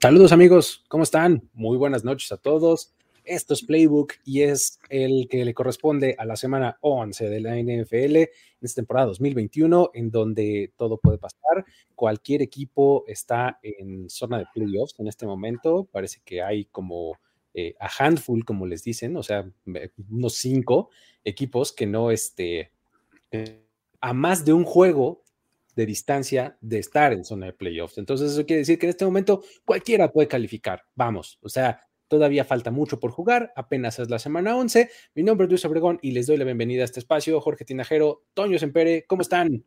Saludos amigos, ¿cómo están? Muy buenas noches a todos. Esto es Playbook y es el que le corresponde a la semana 11 de la NFL en esta temporada 2021, en donde todo puede pasar. Cualquier equipo está en zona de playoffs en este momento. Parece que hay como eh, a handful, como les dicen, o sea, unos cinco equipos que no, este, a más de un juego de distancia de estar en zona de playoffs. Entonces eso quiere decir que en este momento cualquiera puede calificar. Vamos, o sea, todavía falta mucho por jugar, apenas es la semana 11. Mi nombre es Luis Obregón y les doy la bienvenida a este espacio. Jorge Tinajero, Toño Sempere, ¿cómo están?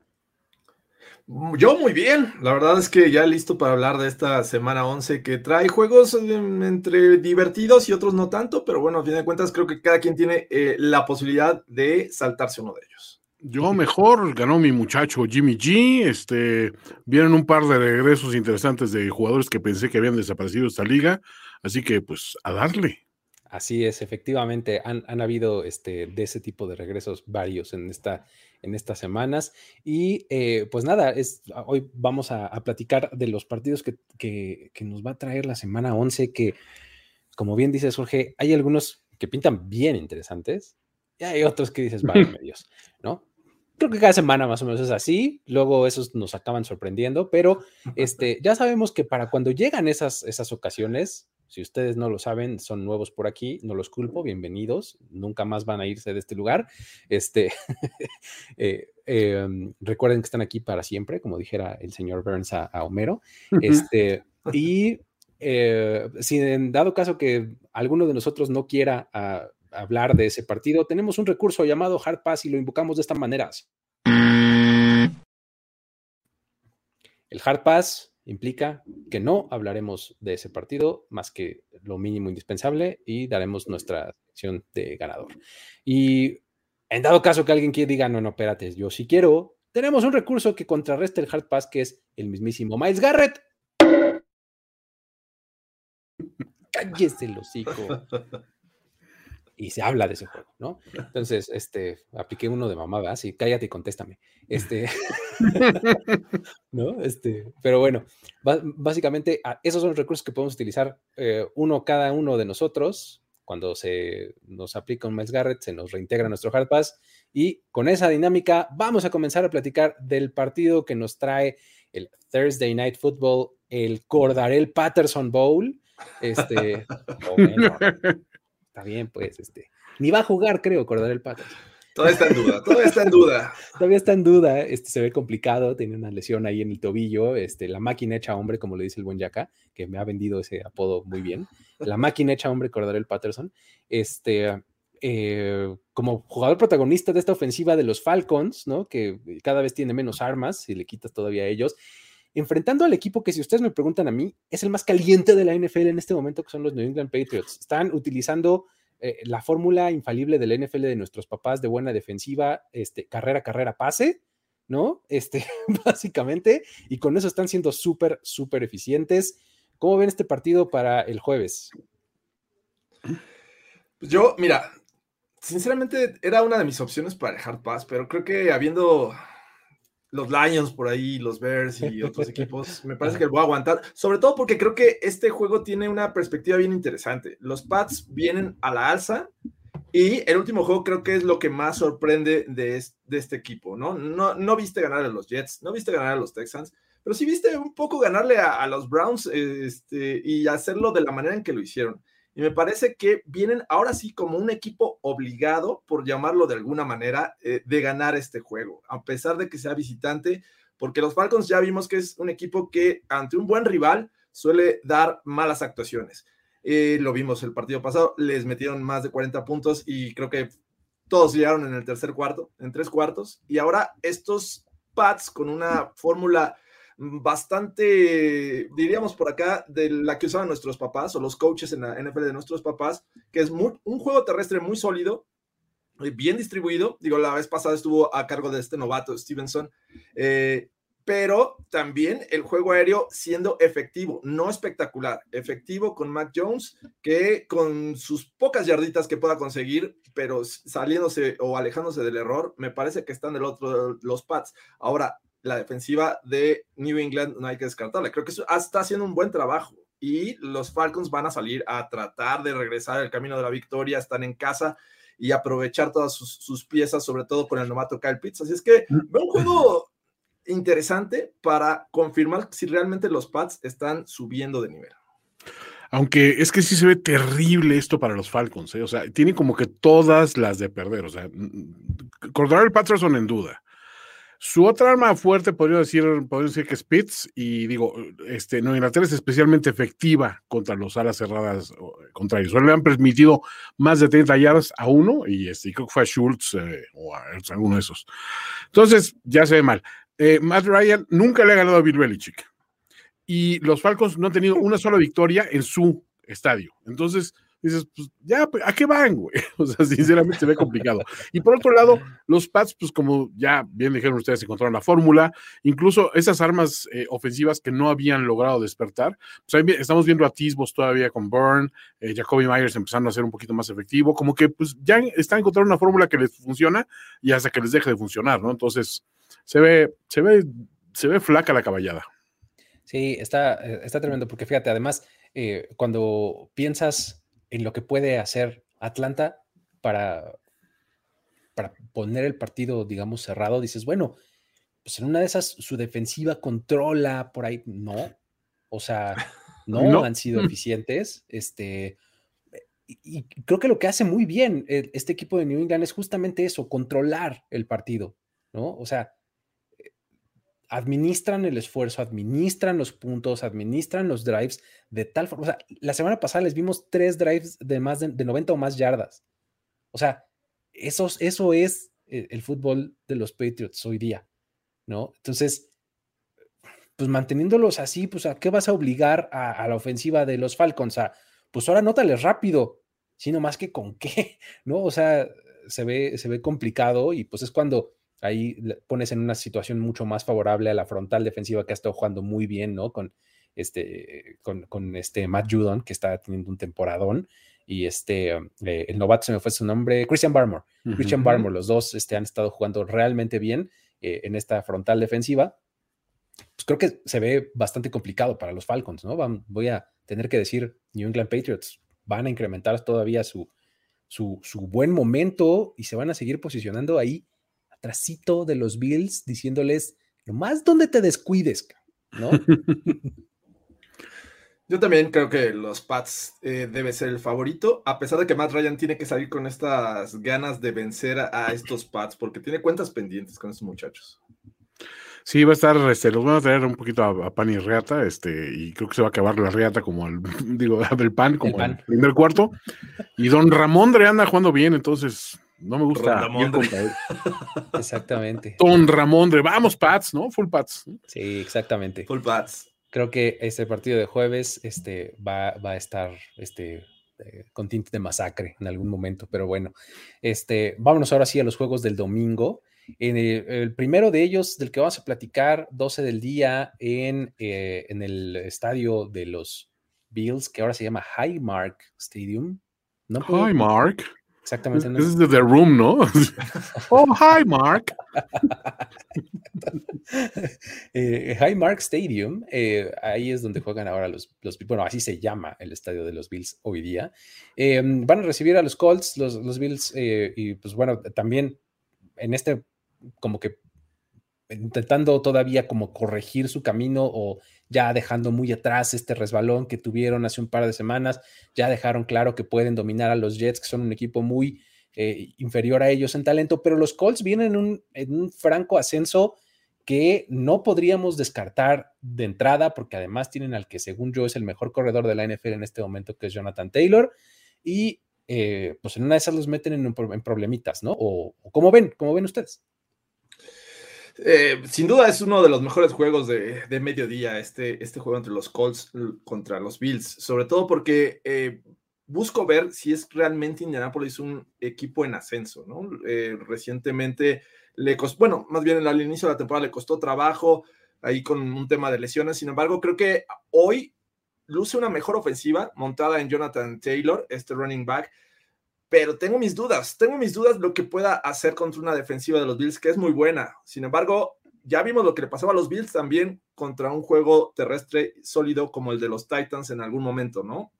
Yo muy bien, la verdad es que ya listo para hablar de esta semana 11 que trae juegos entre divertidos y otros no tanto, pero bueno, a fin de cuentas creo que cada quien tiene eh, la posibilidad de saltarse uno de ellos. Yo mejor, ganó mi muchacho Jimmy G. Este, vieron un par de regresos interesantes de jugadores que pensé que habían desaparecido de esta liga. Así que, pues, a darle. Así es, efectivamente, han, han habido este, de ese tipo de regresos varios en, esta, en estas semanas. Y eh, pues nada, es, hoy vamos a, a platicar de los partidos que, que, que, nos va a traer la semana 11, que, como bien dice Jorge, hay algunos que pintan bien interesantes y hay otros que dices, vale, medios, ¿no? Creo que cada semana más o menos es así, luego esos nos acaban sorprendiendo, pero este, ya sabemos que para cuando llegan esas, esas ocasiones, si ustedes no lo saben, son nuevos por aquí, no los culpo, bienvenidos, nunca más van a irse de este lugar. Este, eh, eh, recuerden que están aquí para siempre, como dijera el señor Burns a, a Homero. Este, y eh, si en dado caso que alguno de nosotros no quiera uh, hablar de ese partido, tenemos un recurso llamado Hard Pass y lo invocamos de esta manera. El Hard Pass implica que no hablaremos de ese partido más que lo mínimo indispensable y daremos nuestra sección de ganador. Y en dado caso que alguien quiera diga, no, no, espérate, yo sí quiero, tenemos un recurso que contrarresta el Hard Pass, que es el mismísimo Miles Garrett. Cállese el hocico y se habla de ese juego, ¿no? Entonces, este, apliqué uno de mamá, ¿verdad? Sí, cállate y contéstame. Este, ¿no? Este, pero bueno, básicamente esos son los recursos que podemos utilizar eh, uno cada uno de nosotros. Cuando se nos aplica un Miles Garrett, se nos reintegra nuestro Hard Pass. Y con esa dinámica vamos a comenzar a platicar del partido que nos trae el Thursday Night Football, el Cordarel Patterson Bowl. Este, bueno, bien, pues, este, ni va a jugar, creo, Cordarel Patterson. Todavía está en duda, todavía está en duda. todavía está en duda, este, se ve complicado, tiene una lesión ahí en el tobillo, este, la máquina hecha hombre, como le dice el buen Yaka, que me ha vendido ese apodo muy bien, la máquina hecha hombre Cordarel Patterson, este, eh, como jugador protagonista de esta ofensiva de los Falcons, ¿no? Que cada vez tiene menos armas, si le quitas todavía a ellos, enfrentando al equipo que si ustedes me preguntan a mí, es el más caliente de la NFL en este momento, que son los New England Patriots. Están utilizando eh, la fórmula infalible del NFL de nuestros papás de buena defensiva, este, carrera, carrera, pase, ¿no? Este, básicamente, y con eso están siendo súper, súper eficientes. ¿Cómo ven este partido para el jueves? Pues yo, mira, sinceramente era una de mis opciones para Hard Pass, pero creo que habiendo los Lions por ahí, los Bears y otros equipos, me parece que voy a aguantar, sobre todo porque creo que este juego tiene una perspectiva bien interesante. Los Pats vienen a la alza y el último juego creo que es lo que más sorprende de este, de este equipo, ¿no? ¿no? No viste ganar a los Jets, no viste ganar a los Texans, pero sí viste un poco ganarle a, los Browns este, y hacerlo de la manera en que lo hicieron. Y me parece que vienen ahora sí como un equipo obligado, por llamarlo de alguna manera, eh, de ganar este juego, a pesar de que sea visitante, porque los Falcons ya vimos que es un equipo que ante un buen rival suele dar malas actuaciones. Eh, lo vimos el partido pasado, les metieron más de 40 puntos y creo que todos llegaron en el tercer cuarto, en tres cuartos, y ahora estos Pats con una fórmula bastante, diríamos por acá, de la que usaban nuestros papás o los coaches en la NFL de nuestros papás, que es un juego terrestre muy sólido, eh, bien distribuido. Digo, la vez pasada estuvo a cargo de este novato, Stevenson, eh, pero también el juego aéreo siendo efectivo, no espectacular, efectivo con Mac Jones, que con sus pocas yarditas que pueda conseguir, pero saliéndose o alejándose del error, me parece que están del otro los Pats. Ahora, la defensiva de New England no hay que descartarla. Creo que está haciendo un buen trabajo y los Falcons van a salir a tratar de regresar el camino de la victoria, están en casa y aprovechar todas sus, piezas, sobre todo con el novato Kyle Pitts. Así es que mm. veo un juego interesante para confirmar si realmente los Pats están subiendo de nivel. Aunque es que sí se ve terrible esto para los Falcons, ¿eh? o sea, tienen como que todas las de perder, o sea, el Patterson en duda. Su otra arma fuerte podría decir, podría decir que es y digo, este, no, Inglaterra es especialmente efectiva contra los alas cerradas contrarios. Solo le han permitido más de 30 yardas a uno, y este, creo que fue a Schultz eh, o a alguno de esos. Entonces, ya se ve mal. Eh, Matt Ryan nunca le ha ganado a Bill Belichick. Y los Falcons no han tenido una sola victoria en su estadio. Entonces, dices, pues ya, pues, ¿a qué van, güey? O sea, sinceramente se ve complicado. Y por otro lado, los Pats, pues como ya bien dijeron ustedes, encontraron la fórmula, incluso esas armas eh, ofensivas que no habían logrado despertar, pues estamos viendo atisbos todavía con Byrne, eh, Jacoby Myers empezando a ser un poquito más efectivo, como que pues ya están encontrando una fórmula que les funciona y hasta que les deje de funcionar, ¿no? Entonces, se ve, se ve, se ve flaca la caballada. Sí, está, eh, está tremendo, porque fíjate, además, cuando piensas en lo que puede hacer Atlanta para, para poner el partido, digamos, cerrado, dices, bueno, pues en una de esas su defensiva controla por ahí, no, o sea, no, han sido eficientes, este, y, creo que lo que hace muy bien este equipo de New England es justamente eso, controlar el partido, ¿no? O sea, administran el esfuerzo, administran los puntos, administran los drives de tal forma. O sea, la semana pasada les vimos tres drives de más de, 90 o más yardas. O sea, eso, es el, fútbol de los Patriots hoy día, ¿no? Entonces, pues manteniéndolos así, pues ¿a qué vas a obligar a, la ofensiva de los Falcons? A, pues ahora nótales rápido, sino más que con qué, ¿no? O sea, se ve complicado y pues es cuando ahí pones en una situación mucho más favorable a la frontal defensiva que ha estado jugando muy bien, ¿no? Con este, con, este Matt Judon, que está teniendo un temporadón, y este, eh, el novato se me fue su nombre, Christian Barmore. Christian Barmore, los dos este, han estado jugando realmente bien eh, en esta frontal defensiva. Pues creo que se ve bastante complicado para los Falcons, ¿no? voy a tener que decir, New England Patriots van a incrementar todavía su, su, su buen momento y se van a seguir posicionando ahí trasito de los Bills diciéndoles, nomás donde te descuides, ¿no? Yo también creo que los Pats eh, debe ser el favorito, a pesar de que Matt Ryan tiene que salir con estas ganas de vencer a, estos Pats, porque tiene cuentas pendientes con estos muchachos. Sí, va a estar, este, los van a traer un poquito a, pan y reata, este, y creo que se va a acabar la reata como el, digo, el pan, como el, primer cuarto. Y don Ramón anda jugando bien, entonces no me gusta. Exactamente. Don Ramondre, vamos, Pats, ¿no? Full Pats. Sí, exactamente. Full Pats. Creo que este partido de jueves este, va, va a estar este, eh, con tinte de masacre en algún momento, pero bueno, este, vámonos ahora sí a los juegos del domingo. En el, primero de ellos, del que vamos a platicar, 12 del día, en, eh, en el estadio de los Bills, que ahora se llama Highmark Stadium. ¿No Highmark. Exactamente. This is The Room, ¿no? oh, hi, Mark. eh, Mark Stadium, eh, ahí es donde juegan ahora los, los, bueno, así se llama el estadio de los Bills hoy día. Eh, van a recibir a los Colts, los, los Bills, eh, y pues bueno, también en este como que intentando todavía como corregir su camino o ya dejando muy atrás este resbalón que tuvieron hace un par de semanas, ya dejaron claro que pueden dominar a los Jets, que son un equipo muy eh, inferior a ellos en talento, pero los Colts vienen en un, franco ascenso que no podríamos descartar de entrada, porque además tienen al que según yo es el mejor corredor de la NFL en este momento, que es Jonathan Taylor, y eh, pues en una de esas los meten en, problemitas, ¿no? O, ¿cómo ven? ¿Cómo ven ustedes? Eh, sin duda es uno de los mejores juegos de, mediodía, este, este juego entre los Colts contra los Bills, sobre todo porque eh, busco ver si es realmente Indianapolis un equipo en ascenso, ¿no? Eh, recientemente le costó, bueno, más bien al inicio de la temporada le costó trabajo ahí con un tema de lesiones, sin embargo, creo que hoy luce una mejor ofensiva montada en Jonathan Taylor, este running back, pero tengo mis dudas, tengo mis dudas lo que pueda hacer contra una defensiva de los Bills que es muy buena. Sin embargo, ya vimos lo que le pasaba a los Bills también contra un juego terrestre sólido como el de los Titans en algún momento, ¿no?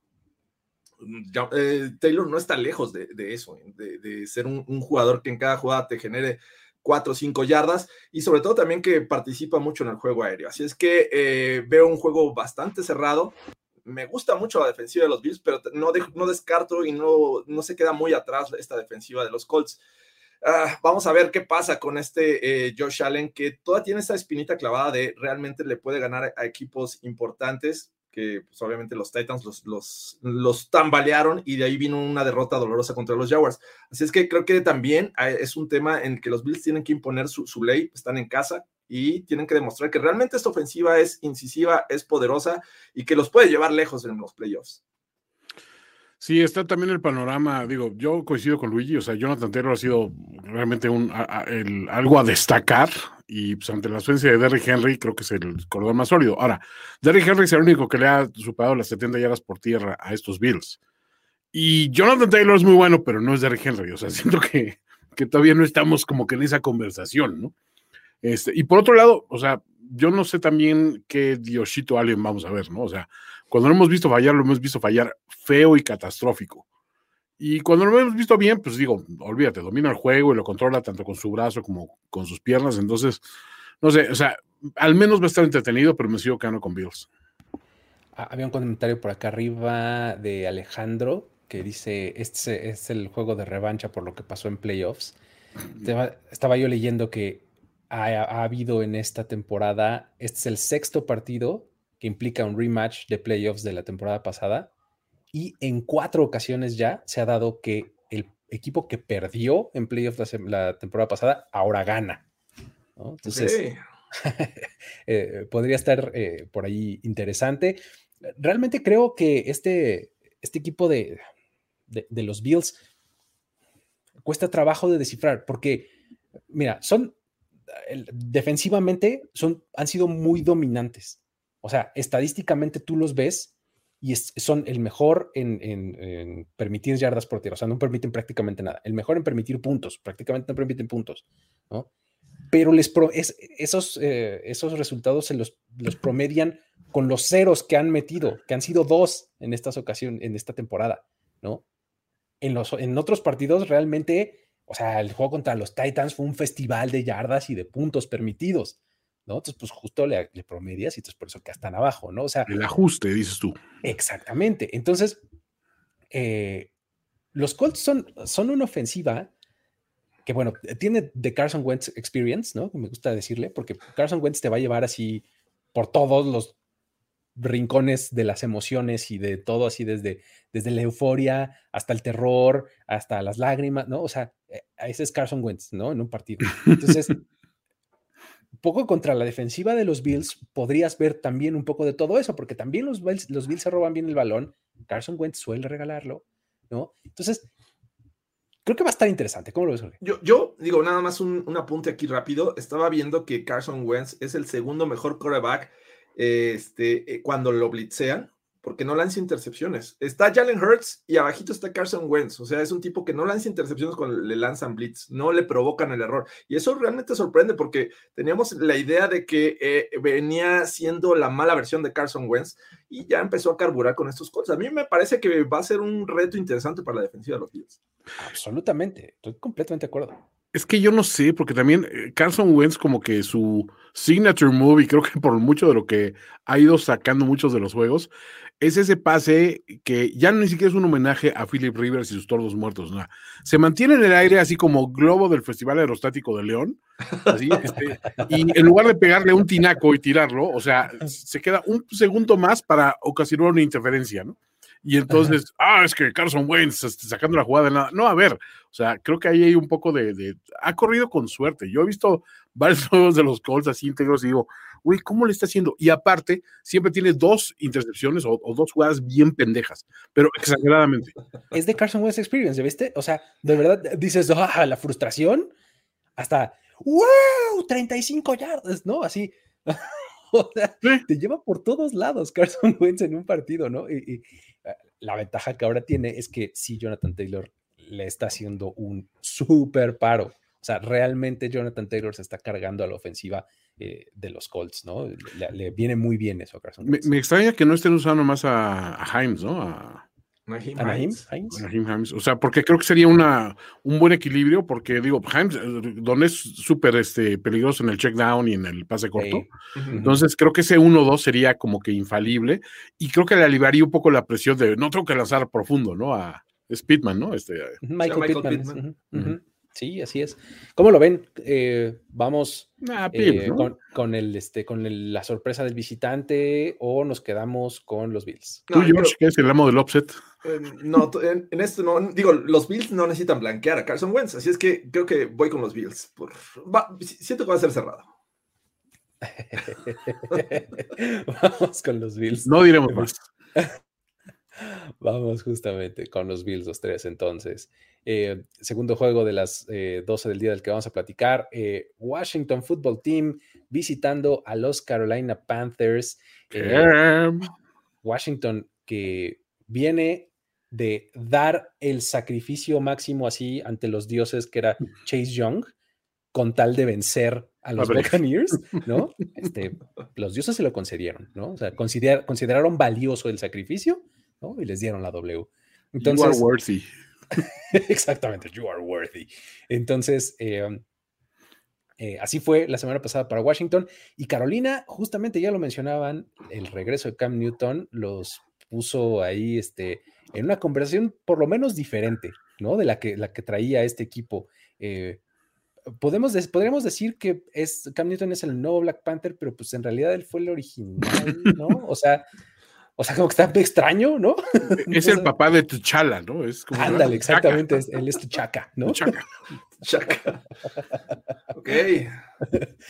Eh, Taylor no está lejos de, eso, de, ser un, jugador que en cada jugada te genere cuatro o cinco yardas y sobre todo también que participa mucho en el juego aéreo. Así es que eh, veo un juego bastante cerrado, me gusta mucho la defensiva de los Bills, pero no, no descarto y no, no se queda muy atrás esta defensiva de los Colts. Ah, vamos a ver qué pasa con este eh, Josh Allen, que todavía tiene esa espinita clavada de realmente le puede ganar a equipos importantes, que pues, obviamente los Titans los, los, los, tambalearon y de ahí vino una derrota dolorosa contra los Jaguars. Así es que creo que también ah, es un tema en que los Bills tienen que imponer su, su ley, están en casa, y tienen que demostrar que realmente esta ofensiva es incisiva, es poderosa y que los puede llevar lejos en los playoffs. Sí, está también el panorama, digo, yo coincido con Luigi, o sea, Jonathan Taylor ha sido realmente un, algo a destacar y pues, ante la ausencia de Derrick Henry creo que es el corredor más sólido. Ahora, Derrick Henry es el único que le ha superado las 70 yardas por tierra a estos Bills. Y Jonathan Taylor es muy bueno, pero no es Derrick Henry, o sea, siento que, que todavía no estamos como que en esa conversación, ¿no? Este, y por otro lado, o sea, yo no sé también qué Diosito Allen vamos a ver, ¿no? O sea, cuando lo hemos visto fallar, lo hemos visto fallar feo y catastrófico. Y cuando lo hemos visto bien, pues digo, olvídate, domina el juego y lo controla tanto con su brazo como con sus piernas. Entonces, no sé, o sea, al menos va a estar entretenido, pero me sigo quedando con Bills. Ah, había un comentario por acá arriba de Alejandro que dice, este es el juego de revancha por lo que pasó en playoffs. Estaba yo leyendo que ha, habido en esta temporada. Este es el sexto partido que implica un rematch de playoffs de la temporada pasada. Y en cuatro ocasiones ya se ha dado que el equipo que perdió en playoffs la, temporada pasada ahora gana. Entonces, eh, podría estar eh, por ahí interesante. Realmente creo que este, este equipo de, de los Bills cuesta trabajo de descifrar, porque, mira, son defensivamente son, han sido muy dominantes. O sea, estadísticamente tú los ves y son el mejor en, permitir yardas por tierra. O sea, no permiten prácticamente nada. El mejor en permitir puntos. Prácticamente no permiten puntos. ¿no? Pero les esos, eh, esos resultados se los, los promedian con los ceros que han metido, que han sido dos en estas ocasiones, en esta temporada, ¿no? En, los, en otros partidos realmente o sea, el juego contra los Titans fue un festival de yardas y de puntos permitidos, ¿no? Entonces, pues justo le, promedias y entonces por eso que están abajo, ¿no? O sea. El ajuste, dices tú. Exactamente. Entonces, eh, los Colts son, son una ofensiva que, bueno, tiene de Carson Wentz experience, ¿no? Me gusta decirle, porque Carson Wentz te va a llevar así por todos los rincones de las emociones y de todo así desde, desde la euforia hasta el terror, hasta las lágrimas, ¿no? O sea, ese es Carson Wentz, ¿no? En un partido. Entonces, poco contra la defensiva de los Bills podrías ver también un poco de todo eso, porque también los Bills, los Bills se roban bien el balón, Carson Wentz suele regalarlo, ¿no? Entonces, creo que va a estar interesante. ¿Cómo lo ves, Yo, yo digo nada más un, un apunte aquí rápido. Estaba viendo que Carson Wentz es el segundo mejor quarterback este, eh, cuando lo blitzean, porque no lanza intercepciones. Está Jalen Hurts y abajito está Carson Wentz. O sea, es un tipo que no lanza intercepciones cuando le lanzan blitz, no le provocan el error. Y eso realmente sorprende porque teníamos la idea de que eh, venía siendo la mala versión de Carson Wentz y ya empezó a carburar con estos cosas. A mí me parece que va a ser un reto interesante para la defensiva de los Bills. Absolutamente, estoy completamente de acuerdo. Es que yo no sé, porque también eh, Carson Wentz como que su signature movie, creo que por mucho de lo que ha ido sacando muchos de los juegos, es ese pase que ya ni siquiera es un homenaje a Philip Rivers y sus tordos muertos, no. Se mantiene en el aire así como globo del Festival Aerostático de León, este, y en lugar de pegarle un tinaco y tirarlo, o sea, se queda un segundo más para ocasionar una interferencia, ¿no? Y entonces, ah, es que Carson Wentz este, sacando la jugada de nada. No, a ver, o sea, creo que ahí hay un poco de, Ha corrido con suerte. Yo he visto varios juegos de los Colts así íntegros y digo, uy, ¿cómo le está haciendo? Y aparte, siempre tiene dos intercepciones o, dos jugadas bien pendejas, pero exageradamente. Es de Carson Wentz Experience, ¿viste? O sea, de verdad dices, ah, la frustración, hasta, wow, 35 yardas, ¿no? Así. o sea, te lleva por todos lados Carson Wentz en un partido, ¿no? y eh, la ventaja que ahora tiene es que si Jonathan Taylor le está haciendo un súper paro. O sea, realmente Jonathan Taylor se está cargando a la ofensiva eh, de los Colts, ¿no? Le, viene muy bien eso a Carson. Me, me, extraña que no estén usando más a, a Himes, ¿no? A, O sea, porque creo que sería una, un buen equilibrio, porque digo, Himes, eh, Don es súper este, peligroso en el check down y en el pase corto. Entonces, creo que ese 1-2 sería como que infalible y creo que le aliviaría un poco la presión de no tengo que lanzar profundo, ¿no? A, Speedman, ¿no? Este, Michael, Pittman. Sí, así es. ¿Cómo lo ven? Eh, vamos ah, eh, con, el, este, con la sorpresa del visitante o nos quedamos con los Bills. Tú, George, que es el amo del offset. Eh, no, en, esto no, digo, los Bills no necesitan blanquear a Carson Wentz, así es que creo que voy con los Bills. Por, siento que va a ser cerrado. vamos con los Bills. No diremos más. Vamos justamente con los Bills, los tres entonces. Eh, segundo juego de las 12 eh, del día del que vamos a platicar. Eh, Washington Football Team visitando a los Carolina Panthers. Washington que viene de dar el sacrificio máximo así ante los dioses que era Chase Young con tal de vencer a los Buccaneers, ¿no? Este, los dioses se lo concedieron, ¿no? O sea, consideraron valioso el sacrificio y les dieron la W. Entonces, you are worthy. exactamente, you are worthy. Entonces, eh, eh, así fue la semana pasada para Washington. Y Carolina, justamente ya lo mencionaban, el regreso de Cam Newton los puso ahí este, en una conversación por lo menos diferente, ¿no? De la que, la que traía este equipo. Eh, podemos podríamos decir que es, Cam Newton es el nuevo Black Panther, pero pues en realidad él fue el original, ¿no? O sea, o sea, como que está extraño, ¿no? Es el papá de Tuchala, ¿no? Es como ándale, exactamente, él es Tuchaca, ¿no? Tuchaca. Tuchaca. ok.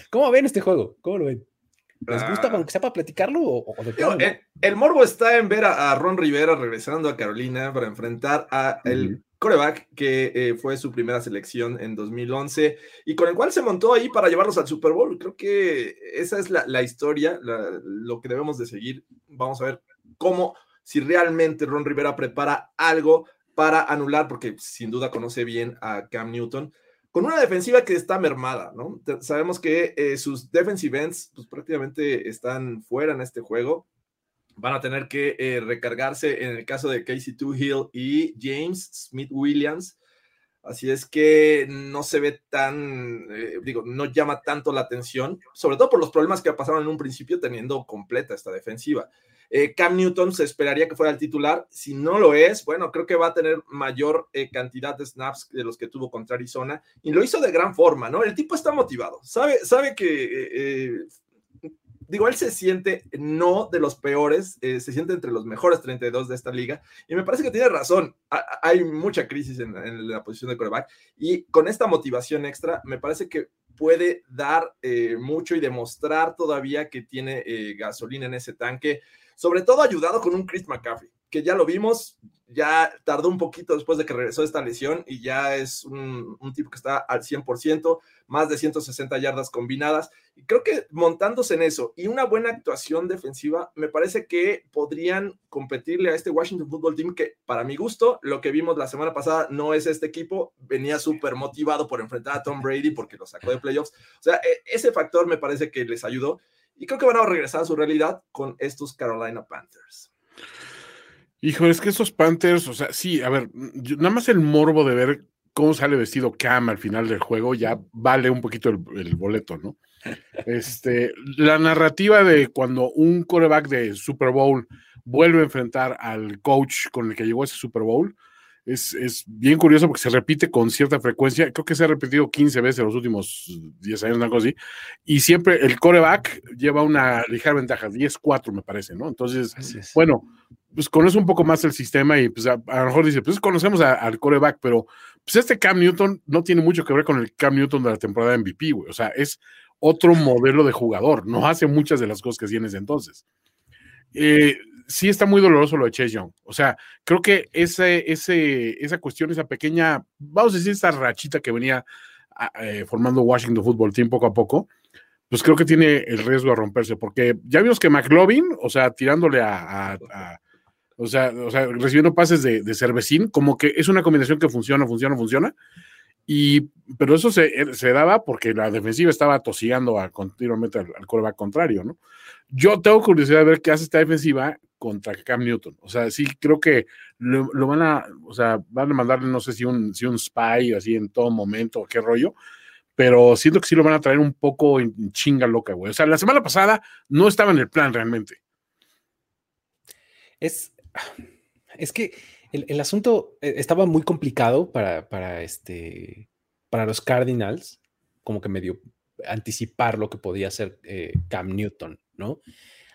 ¿Cómo ven este juego? ¿Cómo lo ven? ¿Les gusta ah. aunque sea para platicarlo? O, el, morbo está en ver a, Ron Rivera regresando a Carolina para enfrentar a el coreback que eh, fue su primera selección en 2011 y con el cual se montó ahí para llevarlos al Super Bowl. Creo que esa es la, historia, lo que debemos de seguir. Vamos a ver cómo, si realmente Ron Rivera prepara algo para anular, porque sin duda conoce bien a Cam Newton, con una defensiva que está mermada, ¿no? Sabemos que eh, sus defensive ends pues, prácticamente están fuera en este juego. Van a tener que eh, recargarse en el caso de Casey Hill y James Smith Williams. Así es que no se ve tan, eh, digo, no llama tanto la atención, sobre todo por los problemas que pasaron en un principio teniendo completa esta defensiva. Eh, Cam Newton se esperaría que fuera el titular. Si no lo es, bueno, creo que va a tener mayor eh, cantidad de snaps de los que tuvo contra Arizona y lo hizo de gran forma, ¿no? El tipo está motivado, sabe, sabe que, eh, digo, él se siente no de los peores, se siente entre los mejores 32 de esta liga y me parece que tiene razón. hay mucha crisis en, la posición de coreback y con esta motivación extra, me parece que puede dar mucho y demostrar todavía que tiene gasolina en ese tanque sobre todo ayudado con un Chris McCaffrey, que ya lo vimos, ya tardó un poquito después de que regresó esta lesión y ya es un, tipo que está al 100%, más de 160 yardas combinadas. Y creo que montándose en eso y una buena actuación defensiva, me parece que podrían competirle a este Washington Football Team que para mi gusto, lo que vimos la semana pasada no es este equipo, venía súper motivado por enfrentar a Tom Brady porque lo sacó de playoffs. O sea, e, ese factor me parece que les ayudó. Y creo que van a regresar a su realidad con estos Carolina Panthers. Hijo, es que esos Panthers, o sea, sí, a ver, nada más el morbo de ver cómo sale vestido Cam al final del juego, ya vale un poquito el, boleto, ¿no? Este, la narrativa de cuando un coreback de Super Bowl vuelve a enfrentar al coach con el que llegó a ese Super Bowl, es, bien curioso porque se repite con cierta frecuencia. Creo que se ha repetido 15 veces en los últimos 10 años, algo así. Y siempre el coreback lleva una ligera ventaja, 10-4 me parece, ¿no? Entonces, bueno, pues conoce un poco más el sistema y pues a, lo mejor dice, pues conocemos al coreback, pero pues este Cam Newton no tiene mucho que ver con el Cam Newton de la temporada de MVP, güey. O sea, es otro modelo de jugador, no hace muchas de las cosas que hacía entonces. Eh, sí está muy doloroso lo de Chase Young. O sea, creo que ese, ese, esa cuestión, esa pequeña, vamos a decir, esta rachita que venía ah, eh, formando Washington Football Team poco a poco, pues creo que tiene el riesgo de romperse, porque ya vimos que McLovin, o sea, tirándole a, o, sea, recibiendo pases de, cervecín, como que es una combinación que funciona, funciona, funciona. Y, pero eso se, se daba porque la defensiva estaba tosigando a, continuamente al, al coreback contrario, ¿no? Yo tengo curiosidad de ver qué hace esta defensiva contra Cam Newton. O sea, sí creo que lo, van a, o sea, van a mandarle, no sé si un, si un spy así en todo momento, qué rollo, pero siento que sí lo van a traer un poco en chinga loca, güey. O sea, la semana pasada no estaba en el plan realmente. Es, es que el, asunto eh, estaba muy complicado para, para, este, para los Cardinals, como que medio anticipar lo que podía hacer eh, Cam Newton, ¿no?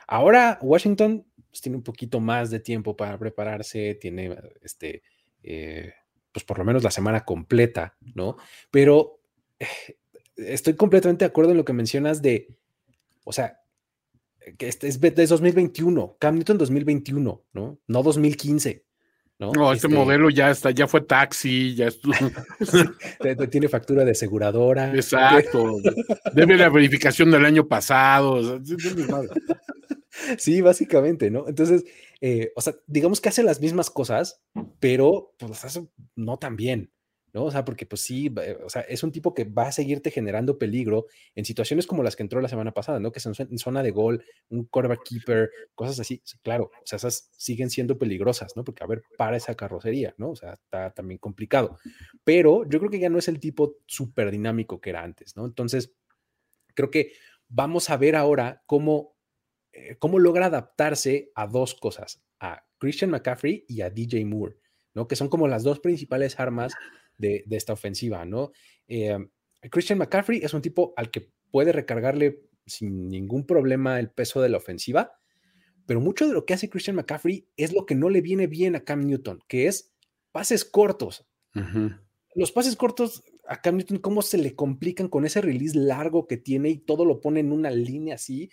Ahora Washington pues, tiene un poquito más de tiempo para prepararse, tiene este, eh, pues por lo menos la semana completa, ¿no? Pero eh, estoy completamente de acuerdo en lo que mencionas de, o sea, que este es, de 2021, Cam Newton 2021, ¿no? No 2015. ¿No? no este, modelo ya está, ya fue taxi, ya tiene factura de aseguradora. Exacto. Debe la verificación del año pasado. Sí, básicamente, ¿no? Entonces, eh, o sea, digamos que hace las mismas cosas, pero pues las hace no tan bien, ¿no? O sea, porque pues sí, eh, o sea, es un tipo que va a seguirte generando peligro en situaciones como las que entró la semana pasada, ¿no? Que es en zona de gol, un quarterback keeper, cosas así, claro, o sea, esas siguen siendo peligrosas, ¿no? Porque, a ver, para esa carrocería, ¿no? O sea, está también complicado. Pero yo creo que ya no es el tipo súper dinámico que era antes, ¿no? Entonces, creo que vamos a ver ahora cómo eh, cómo logra adaptarse a dos cosas, a Christian McCaffrey y a DJ Moore, ¿no? Que son como las dos principales armas de, esta ofensiva, ¿no? Eh, Christian McCaffrey es un tipo al que puede recargarle sin ningún problema el peso de la ofensiva, pero mucho de lo que hace Christian McCaffrey es lo que no le viene bien a Cam Newton, que es pases cortos. Los pases cortos a Cam Newton, cómo se le complican con ese release largo que tiene y todo lo pone en una línea así.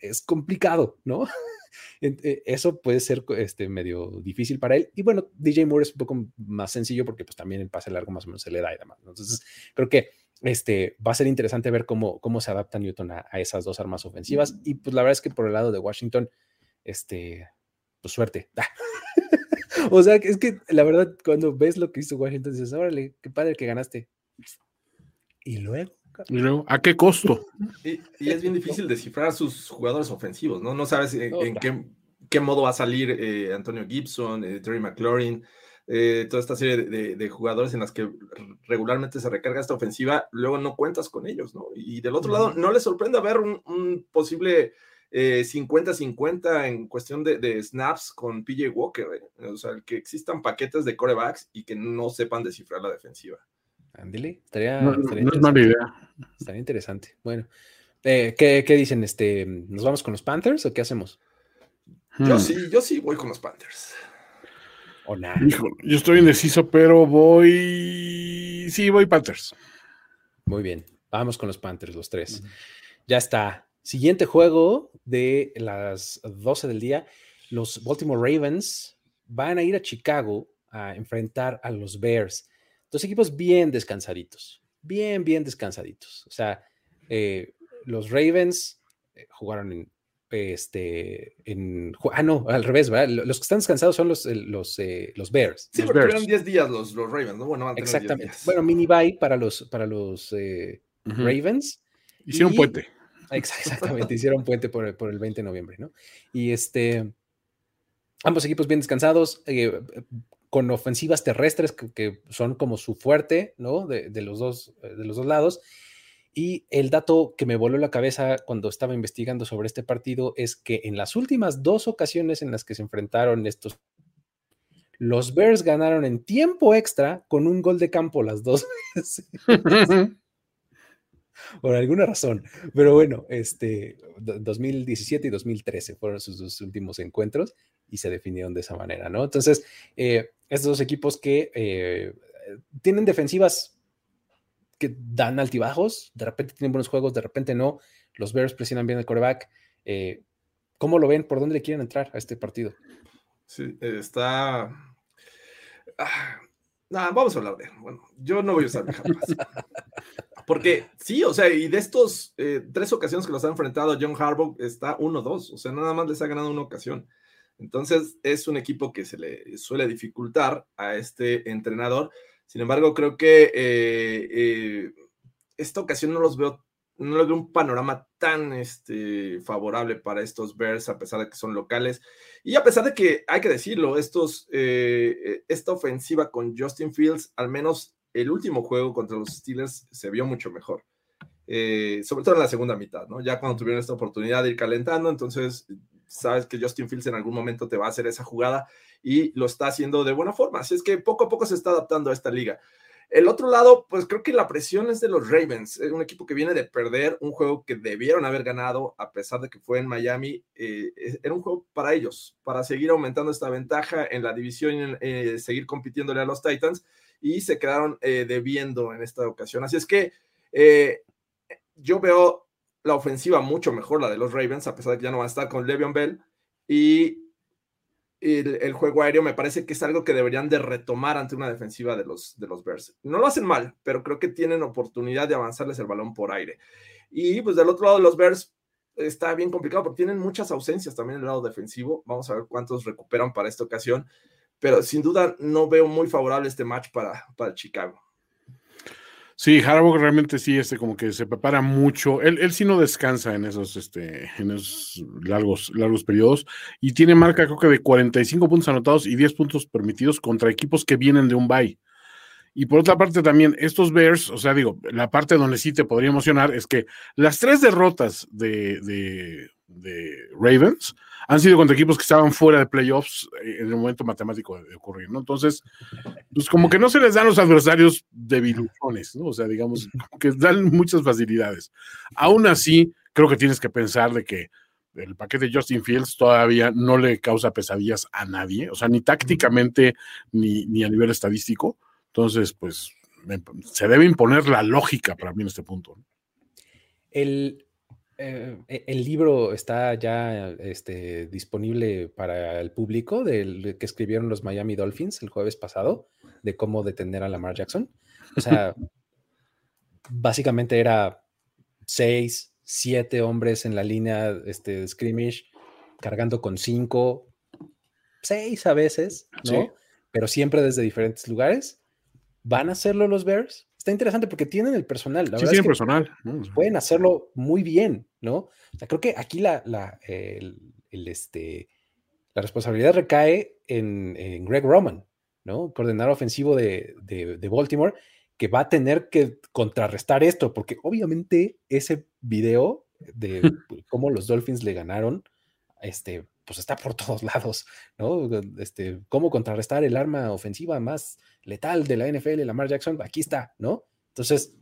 Es complicado, ¿no? Eh, eso puede ser este, medio difícil para él. Y bueno, DJ Moore es un poco más sencillo porque pues también el pase largo más o menos se le da y demás. Entonces, creo que este, va a ser interesante ver cómo, cómo se adapta Newton a, esas dos armas ofensivas. Y pues la verdad es que por el lado de Washington, este, pues suerte. o sea, es que la verdad, cuando ves lo que hizo Washington, dices, órale, qué padre que ganaste. Y luego. ¿A qué costo? Y, es bien difícil descifrar sus jugadores ofensivos, ¿no? No sabes en, qué, modo va a salir eh, Antonio Gibson, eh, Terry McLaurin, eh, toda esta serie de, jugadores en las que regularmente se recarga esta ofensiva, luego no cuentas con ellos, ¿no? Y del otro lado, no les sorprende ver un, posible 50-50 en cuestión de, snaps con PJ Walker, o sea, que existan paquetes de corebacks y que no sepan descifrar la defensiva. Ándale, estaría, no, idea. Estaría interesante. Bueno, eh, ¿qué, dicen? Este, ¿Nos vamos con los Panthers o qué hacemos? Yo hmm. sí, yo sí voy con los Panthers. O nada. yo estoy indeciso, pero voy. Sí, voy Panthers. Muy bien. Vamos con los Panthers, los tres. Ya está. Siguiente juego de las 12 del día. Los Baltimore Ravens van a ir a Chicago a enfrentar a los Bears. Dos equipos bien descansaditos, bien, bien descansaditos. O sea, eh, los Ravens eh, jugaron en, este, en, ah, no, al revés, ¿verdad? Los que están descansados son los, los, eh, los Bears. Sí, porque tuvieron 10 días los, los, Ravens, ¿no? Bueno, Exactamente. Bueno, mini bye para los, para los Ravens. Hicieron puente. Exactamente, hicieron puente por, por, el 20 de noviembre, ¿no? Y este, ambos equipos bien descansados con ofensivas terrestres que, son como su fuerte, ¿no? De, los dos, de los dos lados. Y el dato que me voló la cabeza cuando estaba investigando sobre este partido es que en las últimas dos ocasiones en las que se enfrentaron estos, los Bears ganaron en tiempo extra con un gol de campo las dos por alguna razón. Pero bueno, este 2017 y 2013 fueron sus dos últimos encuentros y se definieron de esa manera, ¿no? Entonces, eh, estos dos equipos que eh, tienen defensivas que dan altibajos, de repente tienen buenos juegos, de repente no. Los Bears presionan bien el coreback. Eh, ¿Cómo lo ven? ¿Por dónde le quieren entrar a este partido? Sí, está. Ah, nada, vamos a hablar de. Bueno, yo no voy a usar mi Porque sí, o sea, y de estos eh, tres ocasiones que los ha enfrentado John Harbaugh, está 1-2, o sea, nada más les ha ganado una ocasión. Entonces, es un equipo que se le suele dificultar a este entrenador. Sin embargo, creo que eh, eh, esta ocasión no los veo, no les veo un panorama tan este, favorable para estos Bears, a pesar de que son locales. Y a pesar de que, hay que decirlo, estos, esta ofensiva con Justin Fields, al menos el último juego contra los Steelers se vio mucho mejor. Eh, sobre todo en la segunda mitad, ¿no? Ya cuando tuvieron esta oportunidad de ir calentando, entonces sabes que Justin Fields en algún momento te va a hacer esa jugada y lo está haciendo de buena forma. Así es que poco a poco se está adaptando a esta liga. El otro lado, pues creo que la presión es de los Ravens, un equipo que viene de perder un juego que debieron haber ganado, a pesar de que fue en Miami. Eh, era un juego para ellos, para seguir aumentando esta ventaja en la división eh, seguir compitiéndole a los Titans y se quedaron eh, debiendo en esta ocasión. Así es que eh, yo veo la ofensiva mucho mejor, la de los Ravens, a pesar de que ya no va a estar con Le'Veon Bell. Y el, juego aéreo me parece que es algo que deberían de retomar ante una defensiva de los, de los Bears. No lo hacen mal, pero creo que tienen oportunidad de avanzarles el balón por aire. Y pues del otro lado de los Bears está bien complicado porque tienen muchas ausencias también en el lado defensivo. Vamos a ver cuántos recuperan para esta ocasión pero sin duda no veo muy favorable este match para, para Chicago. Sí, Harbaugh realmente sí, este, como que se prepara mucho. Él, él sí no descansa en esos, este, en esos largos, largos periodos y tiene marca creo que de 45 puntos anotados y 10 puntos permitidos contra equipos que vienen de un bye. Y por otra parte también, estos Bears, o sea, digo, la parte donde sí te podría emocionar es que las tres derrotas de, de, de Ravens han sido contra equipos que estaban fuera de playoffs eh, en el momento matemático de ocurrir, ¿no? Entonces, pues como que no se les dan los adversarios debiluchones, ¿no? O sea, digamos, que dan muchas facilidades. Aún así, creo que tienes que pensar de que el paquete de Justin Fields todavía no le causa pesadillas a nadie, o sea, ni tácticamente ni, ni a nivel estadístico. Entonces, pues se debe imponer la lógica para mí en este punto. El, eh, e, el libro está ya este, disponible para el público del que escribieron los Miami Dolphins el jueves pasado de cómo detener a Lamar Jackson. O sea, básicamente era seis, siete hombres en la línea este, de scrimmage, cargando con cinco, seis a veces, ¿no? Pero siempre desde diferentes lugares. ¿Van a hacerlo los Bears? Está interesante porque tienen el personal. La sí, tienen personal. Pueden hacerlo muy bien, ¿no? O sea, creo que aquí la, la, el, este, la responsabilidad recae en, Greg Roman, ¿no? Coordinador ofensivo de, de, Baltimore, que va a tener que contrarrestar esto, porque obviamente ese video de cómo los Dolphins le ganaron, este, pues está por todos lados, ¿no? Este, cómo contrarrestar el arma ofensiva más letal de la NFL, Lamar Jackson, aquí está, ¿no? Entonces,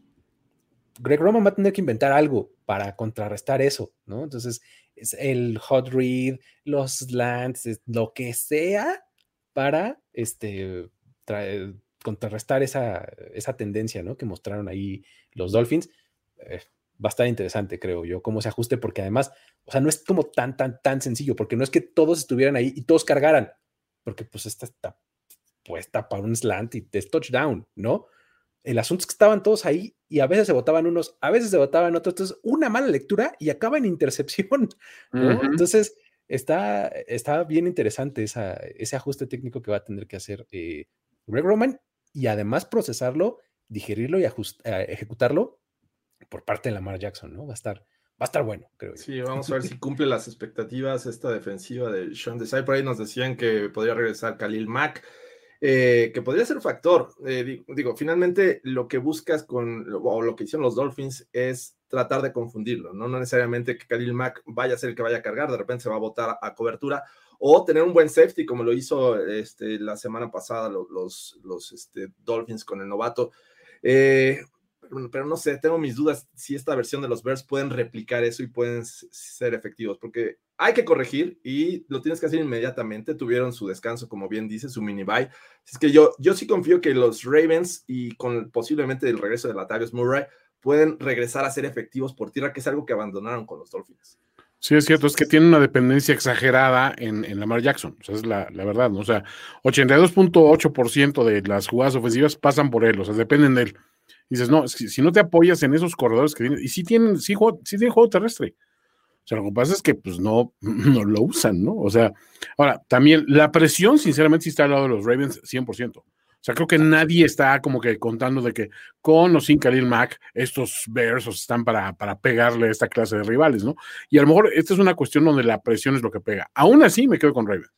Greg Roman va a tener que inventar algo para contrarrestar eso, ¿no? Entonces, es el hot read, los slants, lo que sea para este, contrarrestar esa, esa, tendencia, ¿no? Que mostraron ahí los Dolphins. Eh, va a estar interesante, creo yo, cómo se ajuste, porque además, o sea, no es como tan, tan, tan sencillo, porque no es que todos estuvieran ahí y todos cargaran, porque pues esta está puesta para un slant y es touchdown, ¿no? El asunto es que estaban todos ahí y a veces se votaban unos, a veces se votaban otros. Entonces, una mala lectura y acaba en intercepción, ¿no? Entonces, está, está bien interesante esa, ese ajuste técnico que va a tener que hacer eh, Greg Roman y además procesarlo, digerirlo y eh, ejecutarlo por parte de Lamar Jackson, ¿no? Va a estar, va a estar bueno, creo. Sí, vamos a ver si cumple las expectativas esta defensiva de Sean Desai. Por ahí nos decían que podría regresar Khalil Mack. eh, que podría ser factor. Eh, digo, finalmente lo que buscas con, o lo que hicieron los Dolphins es tratar de confundirlo, ¿no? No necesariamente que Khalil Mack vaya a ser el que vaya a cargar, de repente se va a botar a cobertura, o tener un buen safety como lo hizo este, la semana pasada los, los, este, Dolphins con el novato. Eh, pero no sé, tengo mis dudas si esta versión de los Bears pueden replicar eso y pueden ser efectivos, porque hay que corregir y lo tienes que hacer inmediatamente. Tuvieron su descanso, como bien dice, su mini bye. Es que yo, yo sí confío que los Ravens y con posiblemente el regreso de Latavius Murray pueden regresar a ser efectivos por tierra, que es algo que abandonaron con los Dolphins. Sí, es cierto, es que tiene una dependencia exagerada en, en Lamar Jackson, o sea, es la, la verdad, ¿no? O sea, 82.8% de las jugadas ofensivas pasan por él, o sea, dependen de él. Dices, no, si, si no te apoyas en esos corredores que tienen, y sí tienen, sí, juego, sí tienen juego terrestre. O sea, lo que pasa es que pues no, no lo usan, ¿no? O sea, ahora, también la presión, sinceramente, sí está al lado de los Ravens 100%. O sea, creo que nadie está como que contando de que con o sin Khalil Mack, estos Bears están para, para pegarle a esta clase de rivales, ¿no? Y a lo mejor esta es una cuestión donde la presión es lo que pega. Aún así, me quedo con Ravens.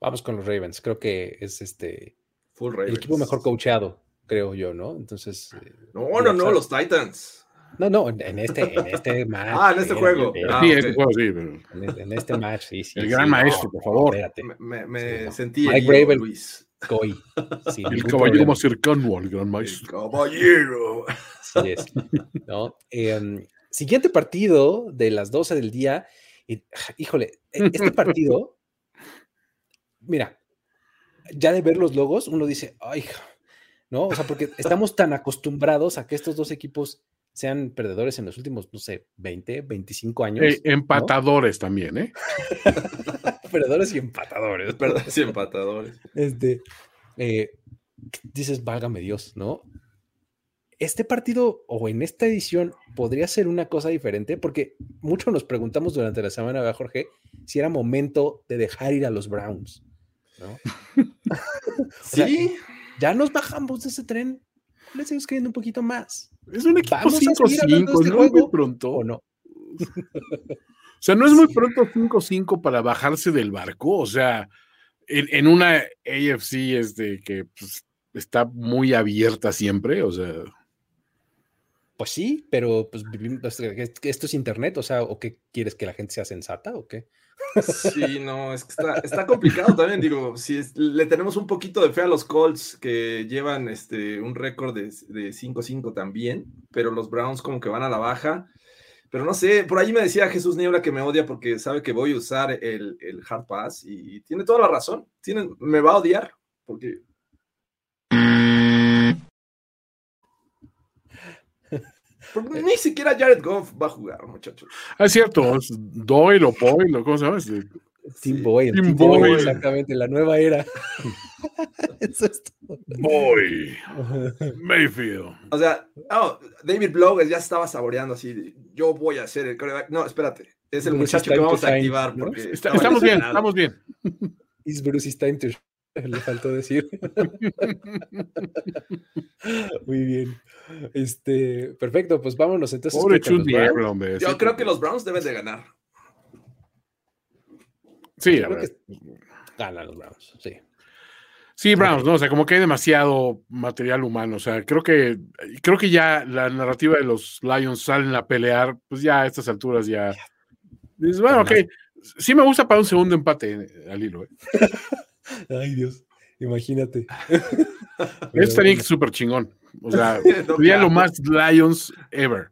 Vamos con los Ravens. Creo que es este el equipo mejor coacheado, creo yo, ¿no? Entonces. Eh, no, no, no, los Titans. No, no, en este, en este match. Ah, en este juego. Ah, sí, en este juego, sí. En, este match, sí, sí. El gran maestro, por favor. Me, me, sentí Mike Raven, Luis. Coy. el caballero más cercano al gran maestro. El caballero. Así es. ¿no? Eh, siguiente partido de las 12 del día. Y, híjole, e, este partido, mira, ya de ver los logos, uno dice, ay, ¿no? O sea, porque estamos tan acostumbrados a que estos dos equipos sean perdedores en los últimos, no sé, 20, 25 años. Eh, empatadores también, ¿eh? perdedores y empatadores. Perdedores y empatadores. Este, eh, dices, válgame Dios, ¿no? Este partido o en esta edición podría ser una cosa diferente porque mucho nos preguntamos durante la semana, Jorge, si era momento de dejar ir a los Browns, ¿no? sí. Ya nos bajamos de ese tren, le seguimos queriendo un poquito más. Es un equipo 5-5, este ¿no es muy pronto? ¿O no? o sea, no es muy pronto 5-5 para bajarse del barco. O sea, en, en una AFC este, que pues, está muy abierta siempre, o sea. Pues sí, pero pues, esto es internet, o sea, ¿o qué quieres que la gente sea sensata o qué? Sí, no, es que está, complicado también, digo, si le tenemos un poquito de fe a los Colts que llevan este, un récord de 5-5 también, pero los Browns como que van a la baja, pero no sé, por ahí me decía Jesús Niebla que me odia porque sabe que voy a usar el, el Hard Pass y tiene toda la razón, tiene, me va a odiar porque ni siquiera Jared Goff va a jugar, muchachos. Ah, es cierto, Doyle o Boyle, ¿cómo se llama? Este, Tim Boyle. Tim, Boyle. Exactamente, la nueva era. Eso es todo. Boy. Mayfield. O sea, oh, David Blow ya estaba saboreando así. Yo voy a hacer el coreback. No, espérate. Es el muchacho que vamos a activar. Porque estamos bien, estamos bien. Is Bruce time to le faltó decir. Muy bien. Este, perfecto, pues vámonos entonces. Yo creo que los Browns deben de ganar. Sí, ganan los Browns, sí. Sí, Browns, ¿no? O sea, como que hay demasiado material humano. O sea, creo que, creo que ya la narrativa de los Lions salen a pelear, pues ya a estas alturas ya. bueno, ok. Sí me gusta para un segundo empate eh, al hilo. ¿eh? Ay, Dios, imagínate. Esto estaría súper chingón. O sea, sería lo más Lions ever.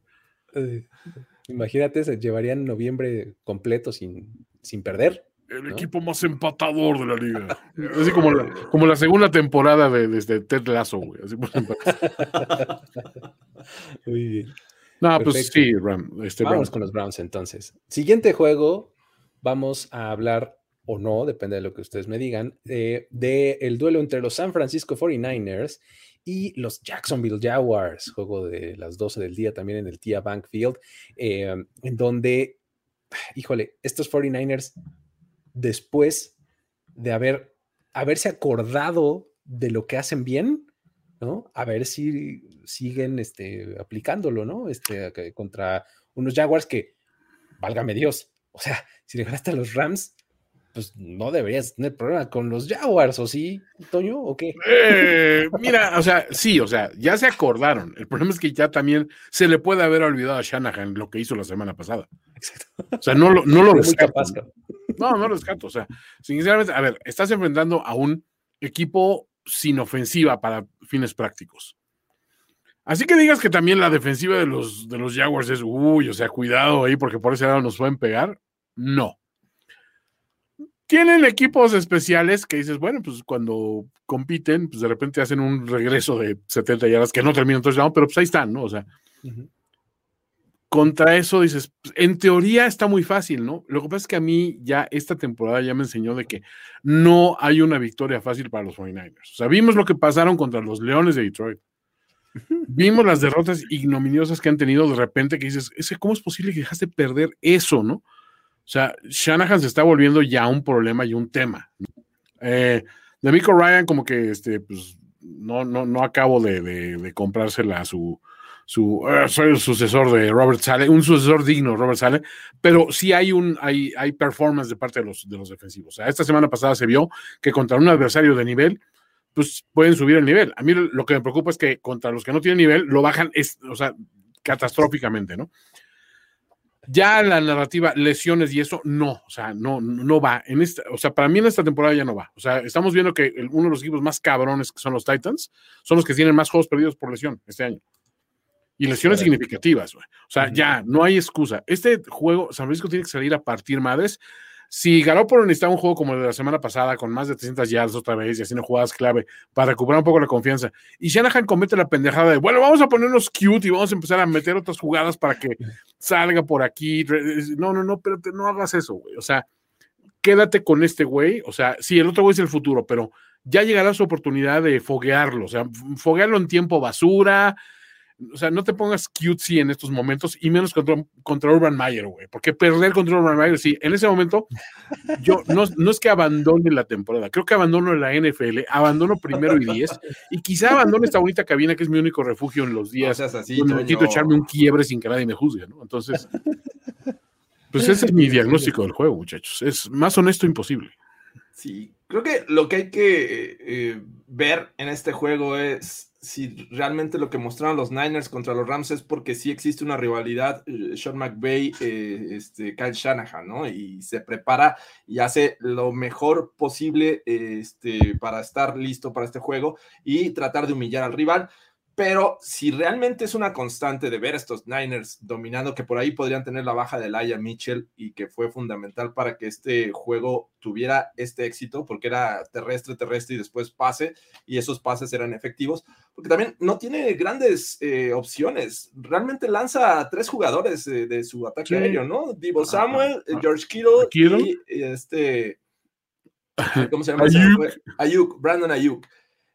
imagínate, se llevarían noviembre completo sin, sin perder. El equipo más empatador de la liga. Así como la, como la segunda temporada de, desde Ted Lasso, güey. Así Muy bien. No, pues sí, Ram, este Vamos con los Browns entonces. Siguiente juego, vamos a hablar o no, depende de lo que ustedes me digan, eh, del duelo entre los San Francisco 49ers y los Jacksonville Jaguars, juego de las 12 del día también en el TIA Bank Field, eh, en donde, híjole, estos 49ers, después de haber, haberse acordado de lo que hacen bien, ¿no? A ver si siguen este, aplicándolo, ¿no? Este, contra unos Jaguars que, válgame Dios, o sea, si le ganaste a los Rams, pues no deberías tener problema con los Jaguars, ¿o sí, Toño? ¿O qué? Eh, mira, o sea, sí, o sea, ya se acordaron. El problema es que ya también se le puede haber olvidado a Shanahan lo que hizo la semana pasada. O sea, no lo, no lo rescato. no, no lo rescato. O sea, sinceramente, a ver, estás enfrentando a un equipo sin ofensiva para fines prácticos. Así que digas que también la defensiva de los, de los Jaguars es, uy, o sea, cuidado ahí porque por ese lado nos pueden pegar. No. Tienen equipos especiales que dices, bueno, pues cuando compiten, pues de repente hacen un regreso de 70 yardas que no terminan touchdown, pero pues ahí están, ¿no? O sea, contra eso dices, pues, en teoría está muy fácil, ¿no? Lo que pasa es que a mí ya esta temporada ya me enseñó de que no hay una victoria fácil para los 49ers. O sea, vimos lo que pasaron contra los Leones de Detroit. Vimos las derrotas ignominiosas que han tenido de repente que dices, ¿cómo es posible que dejaste perder eso, no? O sea, Shanahan se está volviendo ya un problema y un tema. Eh, de Mico Ryan, como que este, pues, no, no, no acabo de, comprársela a su, su eh, sucesor de Robert Sale, un sucesor digno, Robert Sale, pero sí hay un hay, hay performance de parte de los, de los defensivos. O sea, esta semana pasada se vio que contra un adversario de nivel, pues pueden subir el nivel. A mí lo que me preocupa es que contra los que no tienen nivel lo bajan, o sea, catastróficamente, ¿no? Ya la narrativa, lesiones y eso, no, o sea, no, no va. En esta, o sea, para mí en esta temporada ya no va. O sea, estamos viendo que uno de los equipos más cabrones que son los Titans son los que tienen más juegos perdidos por lesión este año. Y lesiones significativas, O sea, ya, no hay excusa. Este juego, San Francisco tiene que salir a partir madres si Garoppolo necesita un juego como el de la semana pasada, con más de 300 yards otra vez y haciendo jugadas clave para recuperar un poco la confianza, y Shanahan comete la pendejada de, bueno, vamos a ponernos cute y vamos a empezar a meter otras jugadas para que salga por aquí. No, no, no, pero no hagas eso, güey. O sea, quédate con este güey. O sea, sí, el otro güey es el futuro, pero ya llegará su oportunidad de foguearlo. O sea, foguearlo en tiempo basura, o sea, no te pongas cutesy en estos momentos y menos contra, contra Urban Meyer, güey, porque perder contra Urban Meyer, sí, en ese momento yo no, no es que abandone la temporada, creo que abandono la NFL, abandono primero y diez y quizá abandone esta bonita cabina que es mi único refugio en los días. No así, necesito echarme un quiebre sin que nadie me juzgue, ¿no? Entonces, pues ese es mi diagnóstico del juego, muchachos. Es más honesto imposible. Sí, creo que lo que hay que eh, ver en este juego es si realmente lo que mostraron los Niners contra los Rams es porque sí existe una rivalidad, Sean McVay, eh, este, Kyle Shanahan, ¿no? Y se prepara y hace lo mejor posible este, para estar listo para este juego y tratar de humillar al rival. Pero si realmente es una constante de ver estos Niners dominando, que por ahí podrían tener la baja de Laia Mitchell y que fue fundamental para que este juego tuviera este éxito, porque era terrestre, terrestre y después pase, y esos pases eran efectivos, porque también no tiene grandes eh, opciones. Realmente lanza a tres jugadores de su ataque aéreo, ¿no? Divo Samuel, George Kittle, y este. ¿Cómo se llama? Ayuk. Ayuk, Brandon Ayuk.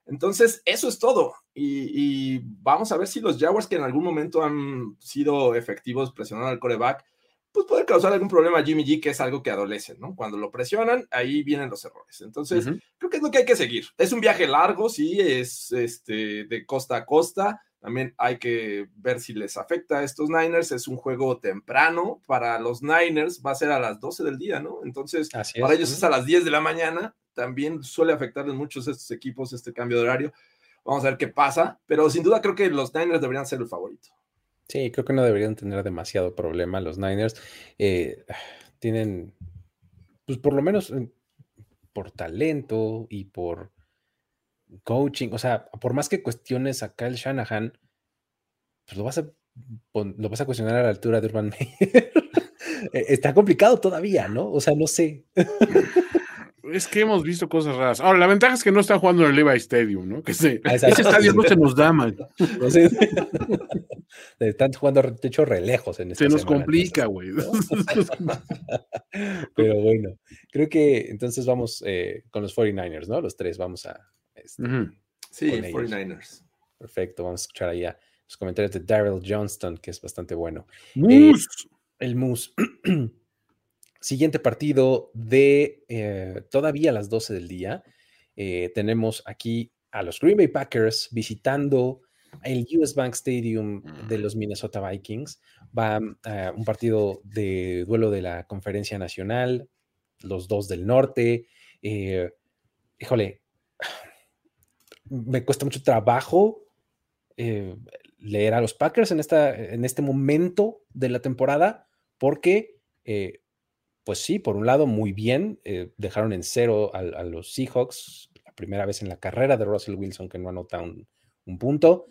Entonces, eso es todo. Y, vamos a ver si los Jaguars, que en algún momento han sido efectivos presionando al coreback, pues puede causar algún problema a Jimmy G, que es algo que adolecen, ¿no? Cuando lo presionan, ahí vienen los errores. Entonces, creo que es lo que hay que seguir. Es un viaje largo, sí, es este, de costa a costa. También hay que ver si les afecta a estos Niners. Es un juego temprano. Para los Niners va a ser a las 12 del día, ¿no? Entonces, para ellos es a las 10 de la mañana también suele afectarles muchos estos equipos este cambio de horario. Vamos a ver qué pasa, pero sin duda creo que los Niners deberían ser el favorito. Sí, creo que no deberían tener demasiado problema los Niners. Eh, tienen, pues por lo menos eh, por talento y por coaching, o sea, por más que cuestiones a Kyle Shanahan, pues lo vas a, lo vas a cuestionar a la altura de Urban Meyer. Eh, está complicado todavía, ¿no? O sea, no sé. es que hemos visto cosas raras. Ahora, la ventaja es que no están jugando en el Levi Stadium, ¿no? Que ese estadio no se nos da, man. están jugando, de hecho, re lejos en Se nos complica, güey. Pero bueno, creo que entonces vamos eh, con los 49ers, ¿no? Los tres vamos a. Este, sí, 49ers. Perfecto, vamos a escuchar ahí los comentarios de Daryl Johnston, que es bastante bueno. Moose. Eh, el Moose. Siguiente partido de eh, todavía a las 12 del día. Eh, tenemos aquí a los Green Bay Packers visitando el US Bank Stadium de los Minnesota Vikings. Va uh, un partido de duelo de la conferencia nacional. los dos del norte. Eh, híjole, me cuesta mucho trabajo leer a los Packers en, esta, en este momento de la temporada, porque, eh, pues sí, por un lado, muy bien, dejaron en cero a, los Seahawks, la primera vez en la carrera de Russell Wilson que no anota un, un punto,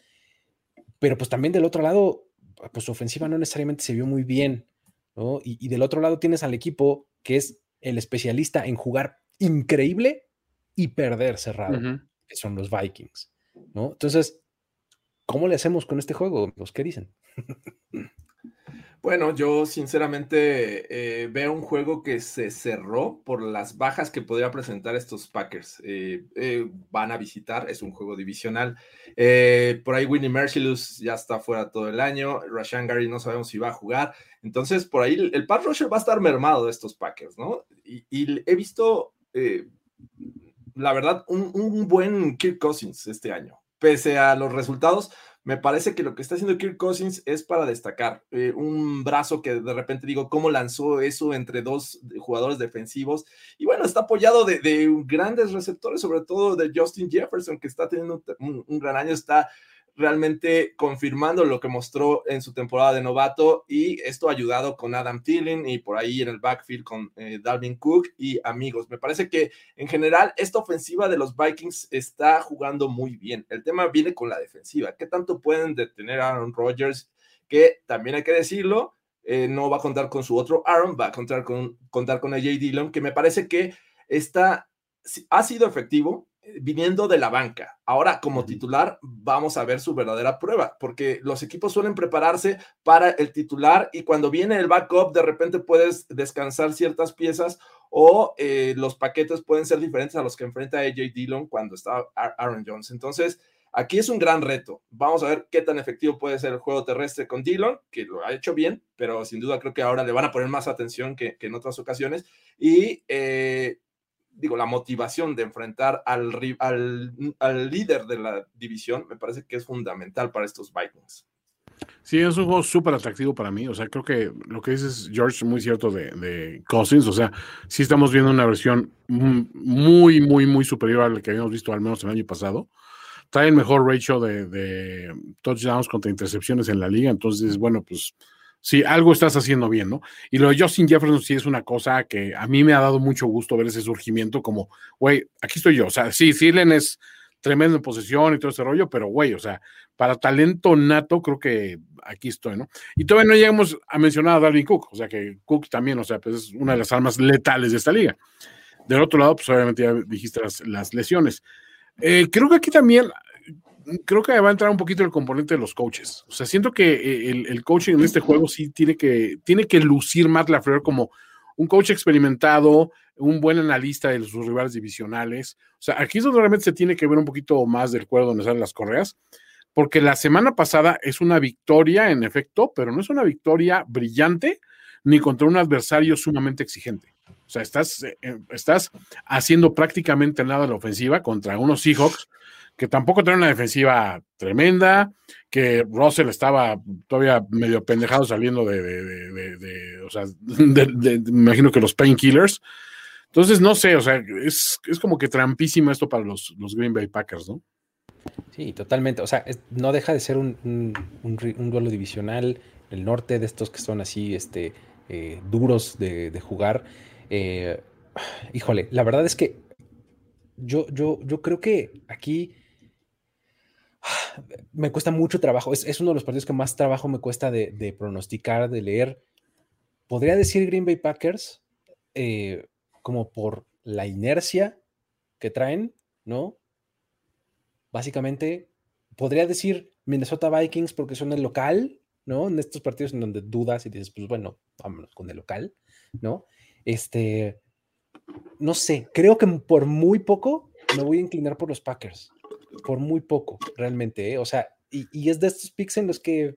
pero pues también del otro lado, pues su ofensiva no necesariamente se vio muy bien, ¿no? Y, del otro lado tienes al equipo que es el especialista en jugar increíble y perder cerrado, que son los Vikings, ¿no? Entonces, ¿cómo le hacemos con este juego? Pues, ¿qué dicen? Bueno, yo sinceramente eh, veo un juego que se cerró por las bajas que podría presentar estos Packers. Eh, eh, van a visitar, es un juego divisional. por ahí Winnie Mercilus ya está fuera todo el año. Rashan Gary no sabemos si va a jugar. Entonces, por ahí el, pass rusher va a estar mermado de estos Packers, ¿no? Y, he visto, la verdad, un, un buen Kirk Cousins este año. Pese a los resultados, me parece que lo que está haciendo Kirk Cousins es para destacar. Eh, un brazo que de repente digo, ¿cómo lanzó eso entre dos jugadores defensivos? Y bueno, está apoyado de, grandes receptores, sobre todo de Justin Jefferson, que está teniendo un gran año, está realmente confirmando lo que mostró en su temporada de novato y esto ayudado con Adam Thielen y por ahí en el backfield con eh, Dalvin Cook y amigos. Me parece que en general esta ofensiva de los Vikings está jugando muy bien. El tema viene con la defensiva. ¿Qué tanto pueden detener a Aaron Rodgers? Que también hay que decirlo, eh, no va a contar con su otro Aaron, va a contar con, contar con AJ Dillon, que me parece que está, ha sido efectivo, viniendo de la banca. Ahora, como titular, vamos a ver su verdadera prueba, porque los equipos suelen prepararse para el titular y cuando viene el backup, de repente puedes descansar ciertas piezas o eh, los paquetes pueden ser diferentes a los que enfrenta AJ Dillon cuando está Aaron Jones. Entonces, aquí es un gran reto. Vamos a ver qué tan efectivo puede ser el juego terrestre con Dillon, que lo ha hecho bien, pero sin duda creo que ahora le van a poner más atención que, en otras ocasiones. Y eh, digo, la motivación de enfrentar al, al, líder de la división me parece que es fundamental para estos Vikings. Sí, es un juego súper atractivo para mí. O sea, creo que lo que dices, George, muy cierto de, de, Cousins. O sea, sí estamos viendo una versión muy, muy, muy superior a la que habíamos visto al menos el año pasado. Trae el mejor ratio de, de touchdowns contra intercepciones en la liga. Entonces, bueno, pues Sí, algo estás haciendo bien, ¿no? Y lo de Justin Jefferson sí es una cosa que a mí me ha dado mucho gusto ver ese surgimiento como, güey, aquí estoy yo. O sea, sí, Silen es tremendo en posesión y todo ese rollo, pero güey, o sea, para talento nato creo que aquí estoy, ¿no? Y todavía no llegamos a mencionar a Dalvin Cook, o sea que Cook también, o sea, pues es una de las armas letales de esta liga. Del otro lado, pues obviamente ya dijiste las, lesiones. Eh, creo que aquí también creo que va a entrar un poquito el componente de los coaches. O sea, siento que eh, el, coaching en este juego sí tiene que, tiene que lucir Matt LaFleur como un coach experimentado, un buen analista de sus rivales divisionales. O sea, aquí es donde realmente se tiene que ver un poquito más del cuero donde salen las correas, porque la semana pasada es una victoria en efecto, pero no es una victoria brillante ni contra un adversario sumamente exigente. O sea, estás, eh, estás haciendo prácticamente nada de la ofensiva contra unos Seahawks que tampoco tiene una defensiva tremenda, que Russell estaba todavía medio pendejado saliendo de, o sea, me imagino que los painkillers. Entonces, no sé, o sea, es, es como que trampísimo esto para los, los, Green Bay Packers, ¿no? Sí, totalmente. O sea, no deja de ser un, un, un, duelo divisional. El norte de estos que son así, este, eh, duros de, jugar. Eh, híjole, la verdad es que yo, yo, yo creo que aquí me cuesta mucho trabajo. Es, uno de los partidos que más trabajo me cuesta de, pronosticar, de leer. Podría decir Green Bay Packers eh, como por la inercia que traen, ¿no? Básicamente, podría decir Minnesota Vikings porque son el local, ¿no? En estos partidos en donde dudas y dices, pues bueno, vámonos con el local, ¿no? Este, no sé, creo que por muy poco me voy a inclinar por los Packers por muy poco, realmente. ¿eh? O sea, y, es de estos picks en los que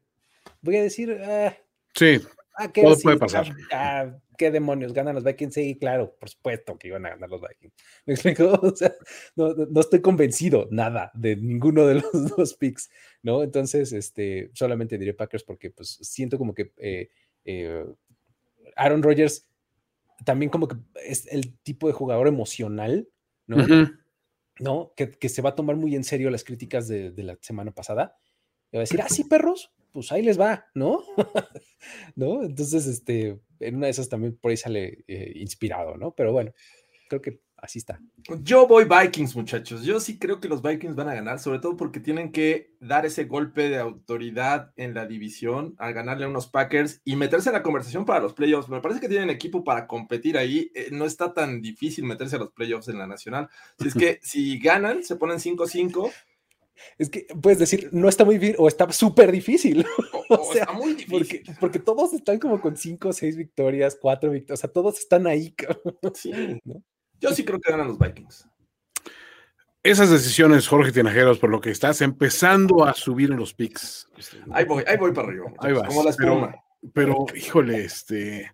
voy a decir, ah, sí, ah, ¿qué todo puede pasar. Ah, ¿Qué demonios? ¿Ganan los Vikings? Sí, claro, por supuesto que iban a ganar los Vikings. ¿Me explico? O sea, no, no, estoy convencido nada de ninguno de los dos picks, ¿no? Entonces, este, solamente diré Packers porque pues siento como que eh, eh, Aaron Rodgers también como que es el tipo de jugador emocional, ¿no? ¿No? Que, se va a tomar muy en serio las críticas de, la semana pasada. Y va a decir, ah, sí, perros, pues ahí les va, ¿no? ¿No? Entonces, este, en una de esas también por ahí sale eh, inspirado, ¿no? Pero bueno, creo que así está. Yo voy Vikings, muchachos. Yo sí creo que los Vikings van a ganar, sobre todo porque tienen que dar ese golpe de autoridad en la división al ganarle a unos Packers y meterse en la conversación para los playoffs. Me parece que tienen equipo para competir ahí. Eh, no está tan difícil meterse a los playoffs en la nacional. Si es que si ganan, se ponen 5-5. Es que puedes decir, no está muy bien o está súper difícil. O, sea, muy difícil. Porque, todos están como con 5 o 6 victorias, 4 victorias. O sea, todos están ahí. Sí. ¿no? Yo sí creo que ganan los Vikings. Esas decisiones, Jorge Tinajeros, por lo que estás empezando a subir en los picks. Ahí voy, ahí voy para arriba. Ahí vas. Como la espuma. Pero, híjole, este.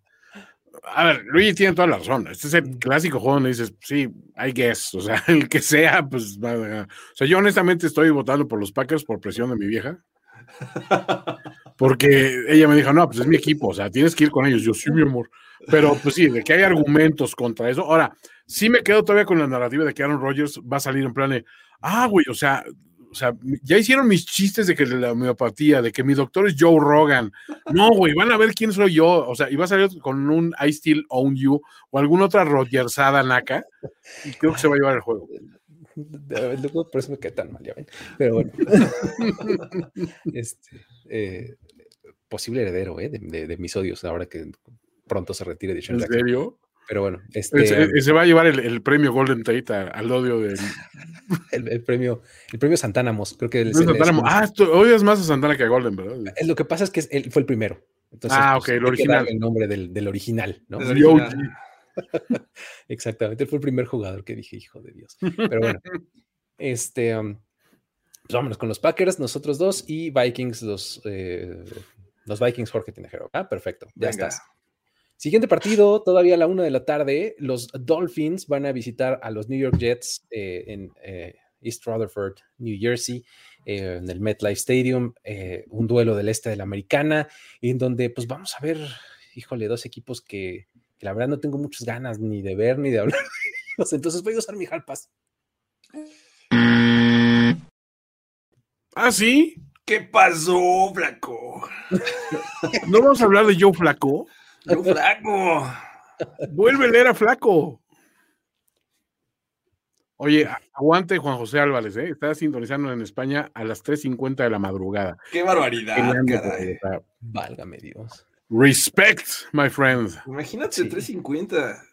A ver, Luigi tiene toda la razón. Este es el clásico juego donde dices, sí, I guess. O sea, el que sea, pues. O sea, yo honestamente estoy votando por los Packers por presión de mi vieja. Porque ella me dijo, no, pues es mi equipo, o sea, tienes que ir con ellos. Yo, sí, mi amor. Pero pues sí, de que hay argumentos contra eso. Ahora, sí me quedo todavía con la narrativa de que Aaron Rodgers va a salir en plan de, ah, güey, o sea, o sea, ya hicieron mis chistes de que la homeopatía, de que mi doctor es Joe Rogan. No, güey, van a ver quién soy yo. O sea, y va a salir con un I Still Own You o alguna otra Rodgersada naca. Y creo que se va a llevar el juego. Luego por eso me quedé tan mal, ya ven. Pero bueno. este, eh, posible heredero ¿eh? de, de, mis odios ahora que pronto se retire de ¿En serio? Pero bueno, este, se, va a llevar el, premio Golden Tate al odio del. el, premio, el premio Santánamos, creo que el, Ah, odias más a Santana que a Golden, ¿verdad? Lo que pasa es que él fue el primero. Entonces, ah, ok, pues, el original. El nombre del, del original, ¿no? Exactamente, él fue el primer jugador que dije, hijo de Dios. Pero bueno, este, um, pues vámonos con los Packers, nosotros dos, y Vikings, los, eh, los Vikings, Jorge Tinejero. Ah, perfecto, ya estás. Siguiente partido, todavía a la una de la tarde, los Dolphins van a visitar a los New York Jets eh, en eh, East Rutherford, New Jersey, en el MetLife Stadium, un duelo del este de la americana, en donde pues vamos a ver, híjole, dos equipos que que la verdad no tengo muchas ganas ni de ver ni de hablar Entonces voy a usar mi jalpas. ¿Ah, sí? ¿Qué pasó, Flaco? ¿No vamos a hablar de Joe Flaco? Joe Flaco. Vuelve a leer a Flaco. Oye, aguante Juan José Álvarez, ¿eh? Está sintonizando en España a las 3.50 de la madrugada. ¡Qué barbaridad! Válgame Dios. Respect, my friend. Imagínate 350.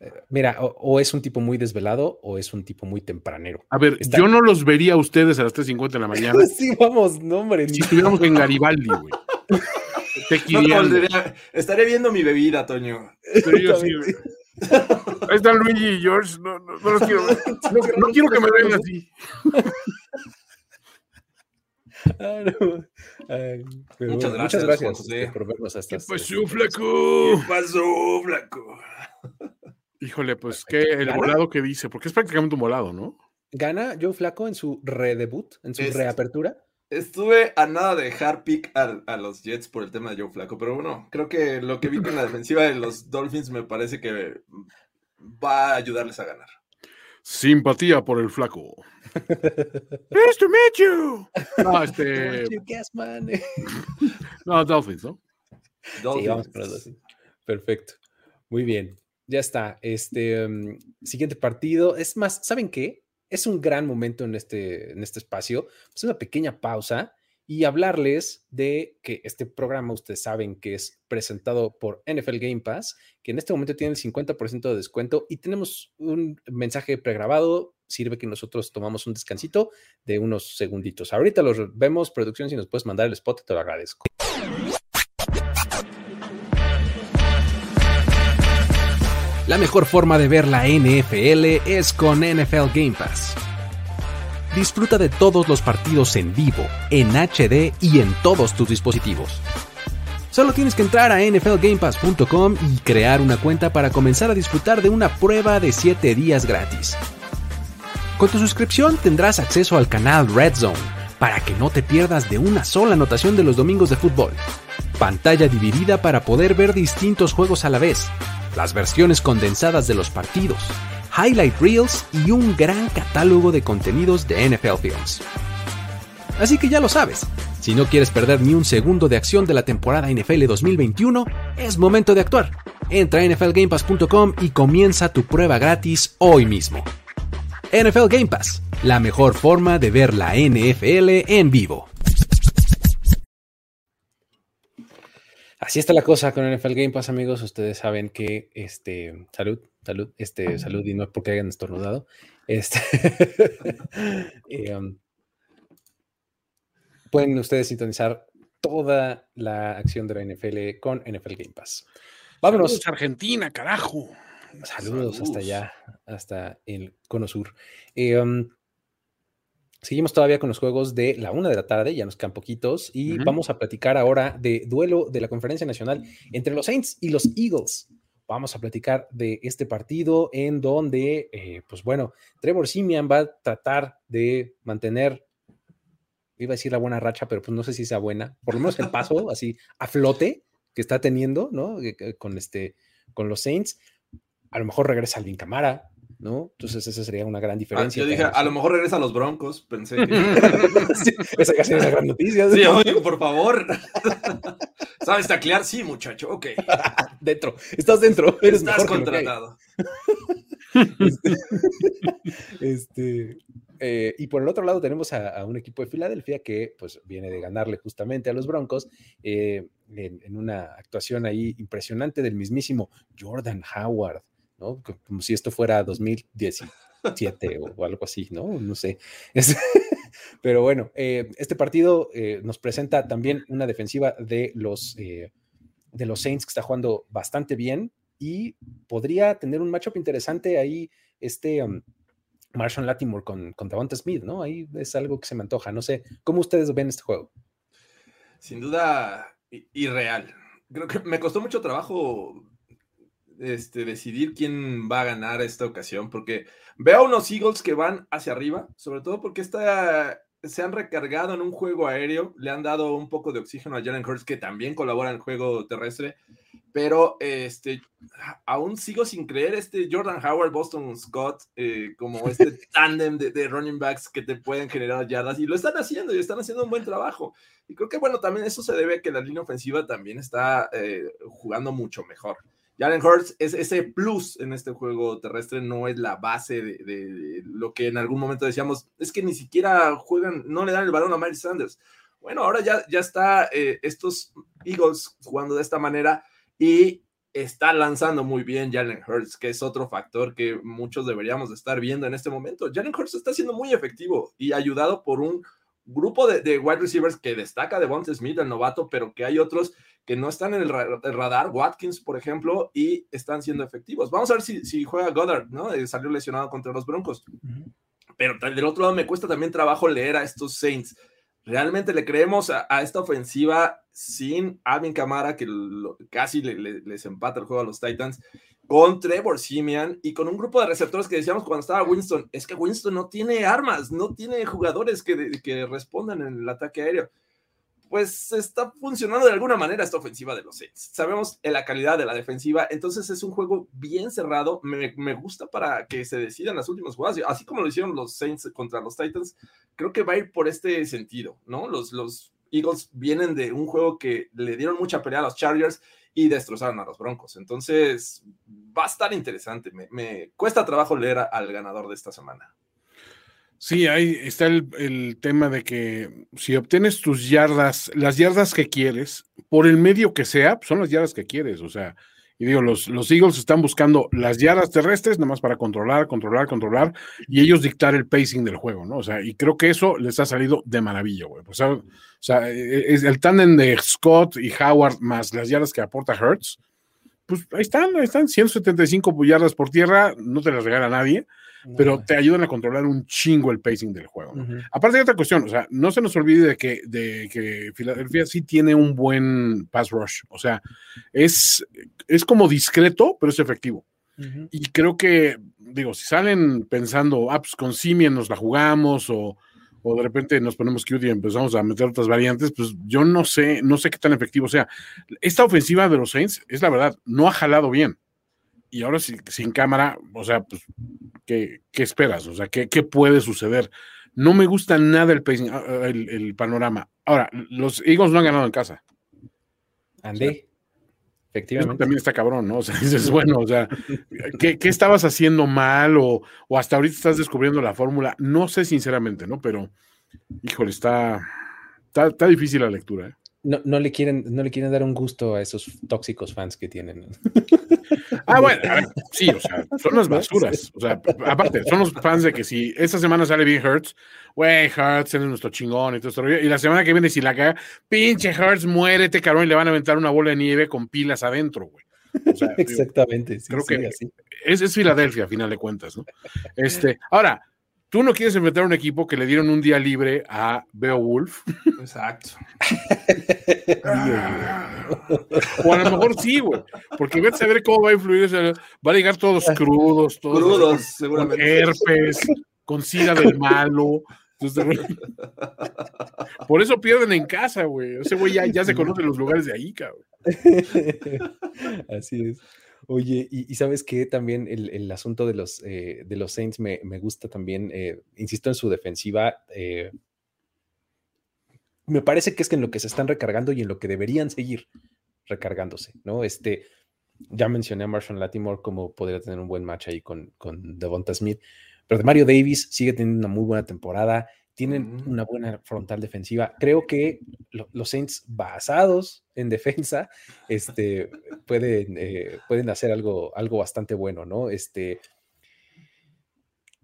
Eh, mira, o, es un tipo muy desvelado o es un tipo muy tempranero. A ver, yo no los vería a ustedes a las 3.50 de la mañana. sí, vamos, no, hombre. Si estuviéramos en Garibaldi, güey. estaré viendo mi bebida, Toño. Ahí están Luigi y George. No, no, no los quiero ver. No, quiero que me vean así. muchas gracias, este, por vernos hasta ¿Qué pasó, flaco? ¿Qué pasó, flaco? Híjole, pues que el volado que dice, porque es prácticamente un volado, ¿no? ¿Gana Joe Flaco en su redebut, en su reapertura? Estuve a nada de dejar pick a, los Jets por el tema de Joe Flaco, pero bueno, creo que lo que vi con la defensiva de los Dolphins me parece que va a ayudarles a ganar. Simpatía por el flaco. nice to meet you. No, este. no, Dolphins, ¿no? Sí, vamos con los Perfecto. Muy bien. Ya está. Este um, siguiente partido. Es más, ¿saben qué? Es un gran momento en este, en este espacio. Es una pequeña pausa y hablarles de que este programa, ustedes saben que es presentado por NFL Game Pass, que en este momento tiene el 50% de descuento y tenemos un mensaje pregrabado. Sirve que nosotros tomamos un descansito de unos segunditos. Ahorita los vemos, producción, si nos puedes mandar el spot, te lo agradezco. La mejor forma de ver la NFL es con NFL Game Pass. Disfruta de todos los partidos en vivo, en HD y en todos tus dispositivos. Solo tienes que entrar a nflgamepass.com y crear una cuenta para comenzar a disfrutar de una prueba de 7 días gratis. Con tu suscripción tendrás acceso al canal Red Zone para que no te pierdas de una sola anotación de los domingos de fútbol. Pantalla dividida para poder ver distintos juegos a la vez las versiones condensadas de los partidos, highlight reels y un gran catálogo de contenidos de NFL Films. Así que ya lo sabes, si no quieres perder ni un segundo de acción de la temporada NFL 2021, es momento de actuar. Entra a nflgamepass.com y comienza tu prueba gratis hoy mismo. NFL Game Pass, la mejor forma de ver la NFL en vivo. Así está la cosa con NFL Game Pass, amigos. Ustedes saben que este salud, salud, este salud y no es porque hayan estornudado. Este, um, pueden ustedes sintonizar toda la acción de la NFL con NFL Game Pass. Vámonos. Saludos, Argentina, carajo. Saludos, hasta allá, hasta el Cono Sur. Eh, um, seguimos todavía con los juegos de la una de la tarde, ya nos quedan poquitos, y vamos a platicar ahora de duelo de la Conferencia Nacional entre los Saints y los Eagles. Vamos a platicar de este partido en donde, eh, pues bueno, Trevor Simian va a tratar de mantener iba a decir la buena racha, pero pues no sé si sea buena, por lo menos el paso así a flote que está teniendo, ¿no? Con este, con los Saints. A lo mejor regresa Alvin Camara, ¿no? Entonces esa sería una gran ah, diferencia. yo dije, a lo mejor regresa a los Broncos, pensé. esa casi es una gran noticia. Sí, oye, por favor. ¿Sabes taclear? Sí, muchacho, ok. dentro, estás dentro. Eres estás contratado. este, este eh, y por el otro lado tenemos a, un equipo de Filadelfia que pues viene de ganarle justamente a los Broncos eh, en, una actuación ahí impresionante del mismísimo Jordan Howard, ¿no? Como si esto fuera 2017 o, algo así, ¿no? No sé. pero bueno, eh, este partido nos presenta también una defensiva de los, de los Saints que está jugando bastante bien y podría tener un matchup interesante ahí este... Um, Marshall Latimore con, con Davante Smith, ¿no? Ahí es algo que se me antoja. No sé, ¿cómo ustedes ven este juego? Sin duda, irreal. Creo que me costó mucho trabajo este, decidir quién va a ganar esta ocasión, porque veo a unos Eagles que van hacia arriba, sobre todo porque esta, se han recargado en un juego aéreo, le han dado un poco de oxígeno a Jalen Hurts, que también colabora en el juego terrestre, pero este, aún sigo sin creer este Jordan Howard, Boston Scott, eh, como este tándem de, running backs que te pueden generar yardas, y lo están haciendo, y están haciendo un buen trabajo. Y creo que, bueno, también eso se debe a que la línea ofensiva también está eh, jugando mucho mejor. Jalen Hurts es ese plus en este juego terrestre, no es la base de, lo que en algún momento decíamos, es que ni siquiera juegan, no le dan el balón a Miles Sanders. Bueno, ahora ya, ya está eh, estos Eagles jugando de esta manera y está lanzando muy bien Jalen Hurts, que es otro factor que muchos deberíamos estar viendo en este momento. Jalen Hurts está siendo muy efectivo y ayudado por un grupo de, wide receivers que destaca de Bonte Smith, el novato, pero que hay otros que no están en el, radar, Watkins, por ejemplo, y están siendo efectivos. Vamos a ver si, juega Goddard, ¿no? Eh, salió lesionado contra los Broncos. Pero del otro lado me cuesta también trabajo leer a estos Saints ¿Realmente le creemos a, esta ofensiva sin Alvin Camara, que casi les empata el juego a los Titans, con Trevor Simian y con un grupo de receptores que decíamos cuando estaba Winston? Es que Winston no tiene armas, no tiene jugadores que, que respondan en el ataque aéreo pues está funcionando de alguna manera esta ofensiva de los Saints. Sabemos la calidad de la defensiva, entonces es un juego bien cerrado. Me, me, gusta para que se decidan las últimas jugadas, así como lo hicieron los Saints contra los Titans. Creo que va a ir por este sentido, ¿no? Los, los Eagles vienen de un juego que le dieron mucha pelea a los Chargers y destrozaron a los Broncos. Entonces va a estar interesante. Me, cuesta trabajo leer al ganador de esta semana. Sí, ahí está el, tema de que si obtienes tus yardas, las yardas que quieres, por el medio que sea, son las yardas que quieres. O sea, y digo, los, los Eagles están buscando las yardas terrestres nada más para controlar, controlar, controlar y ellos dictar el pacing del juego, ¿no? O sea, y creo que eso les ha salido de maravilla, güey. O sea, o sea e, e, es el tándem de Scott y Howard más las yardas que aporta Hertz, pues ahí están, ahí están, 175 yardas por tierra, no te las regala nadie pero te ayudan a controlar un chingo el pacing del juego. Aparte de otra cuestión, o sea, no se nos olvide de que, de que Filadelfia sí tiene un buen pass rush, o sea, es, es como discreto, pero es efectivo. Y creo que, digo, si salen pensando, ah, pues con Simien nos la jugamos o, o de repente nos ponemos cute y empezamos a meter otras variantes, pues yo no sé, no sé qué tan efectivo sea. Esta ofensiva de los Saints, es la verdad, no ha jalado bien. Y ahora sin cámara, o sea, pues, ¿qué, esperas? O sea, ¿qué, ¿qué, puede suceder? No me gusta nada el, ah, ah, el, panorama. Ahora, los Eagles no han ganado en casa. Andé. Efectivamente. también está cabrón, ¿no? O sea, dices, bueno, o sea, ¿qué, estabas haciendo mal o, o, hasta ahorita estás descubriendo la fórmula? No sé sinceramente, ¿no? Pero, híjole, está, está, está difícil la lectura, ¿eh? No, le quieren, no le quieren dar un gusto a esos tóxicos fans que tienen. Ah, bueno, sí, o sea, son las basuras. O sea, aparte, son los fans de que si esta semana sale bien Hertz, güey, Hertz es nuestro chingón y todo esto. Y la semana que viene, si la caga, pinche Hertz, muérete, cabrón, y le van a aventar una bola de nieve con pilas adentro, güey. Exactamente. creo que Es, es Filadelfia, a final de cuentas, ¿no? Este, ahora, Tú no quieres enfrentar a un equipo que le dieron un día libre a Beowulf. Exacto. o a lo mejor sí, güey. Porque vete a ver cómo va a influir. va a llegar todos crudos, todos crudos, seguramente. Con herpes, con sida del malo. por eso pierden en casa, güey. Ese güey ya, ya se conoce los lugares de ahí, cabrón. Así es. Oye, y, sabes que también el, asunto de los, eh, de los Saints me, gusta también, eh, insisto en su defensiva, eh, me parece que es que en lo que se están recargando y en lo que deberían seguir recargándose, ¿no? Este, ya mencioné a Marshall Latimore como podría tener un buen match ahí con, con Devonta Smith, pero de Mario Davis sigue teniendo una muy buena temporada, tienen una buena frontal defensiva. Creo que los Saints basados en defensa este, pueden, eh, pueden hacer algo, algo bastante bueno, ¿no? Este,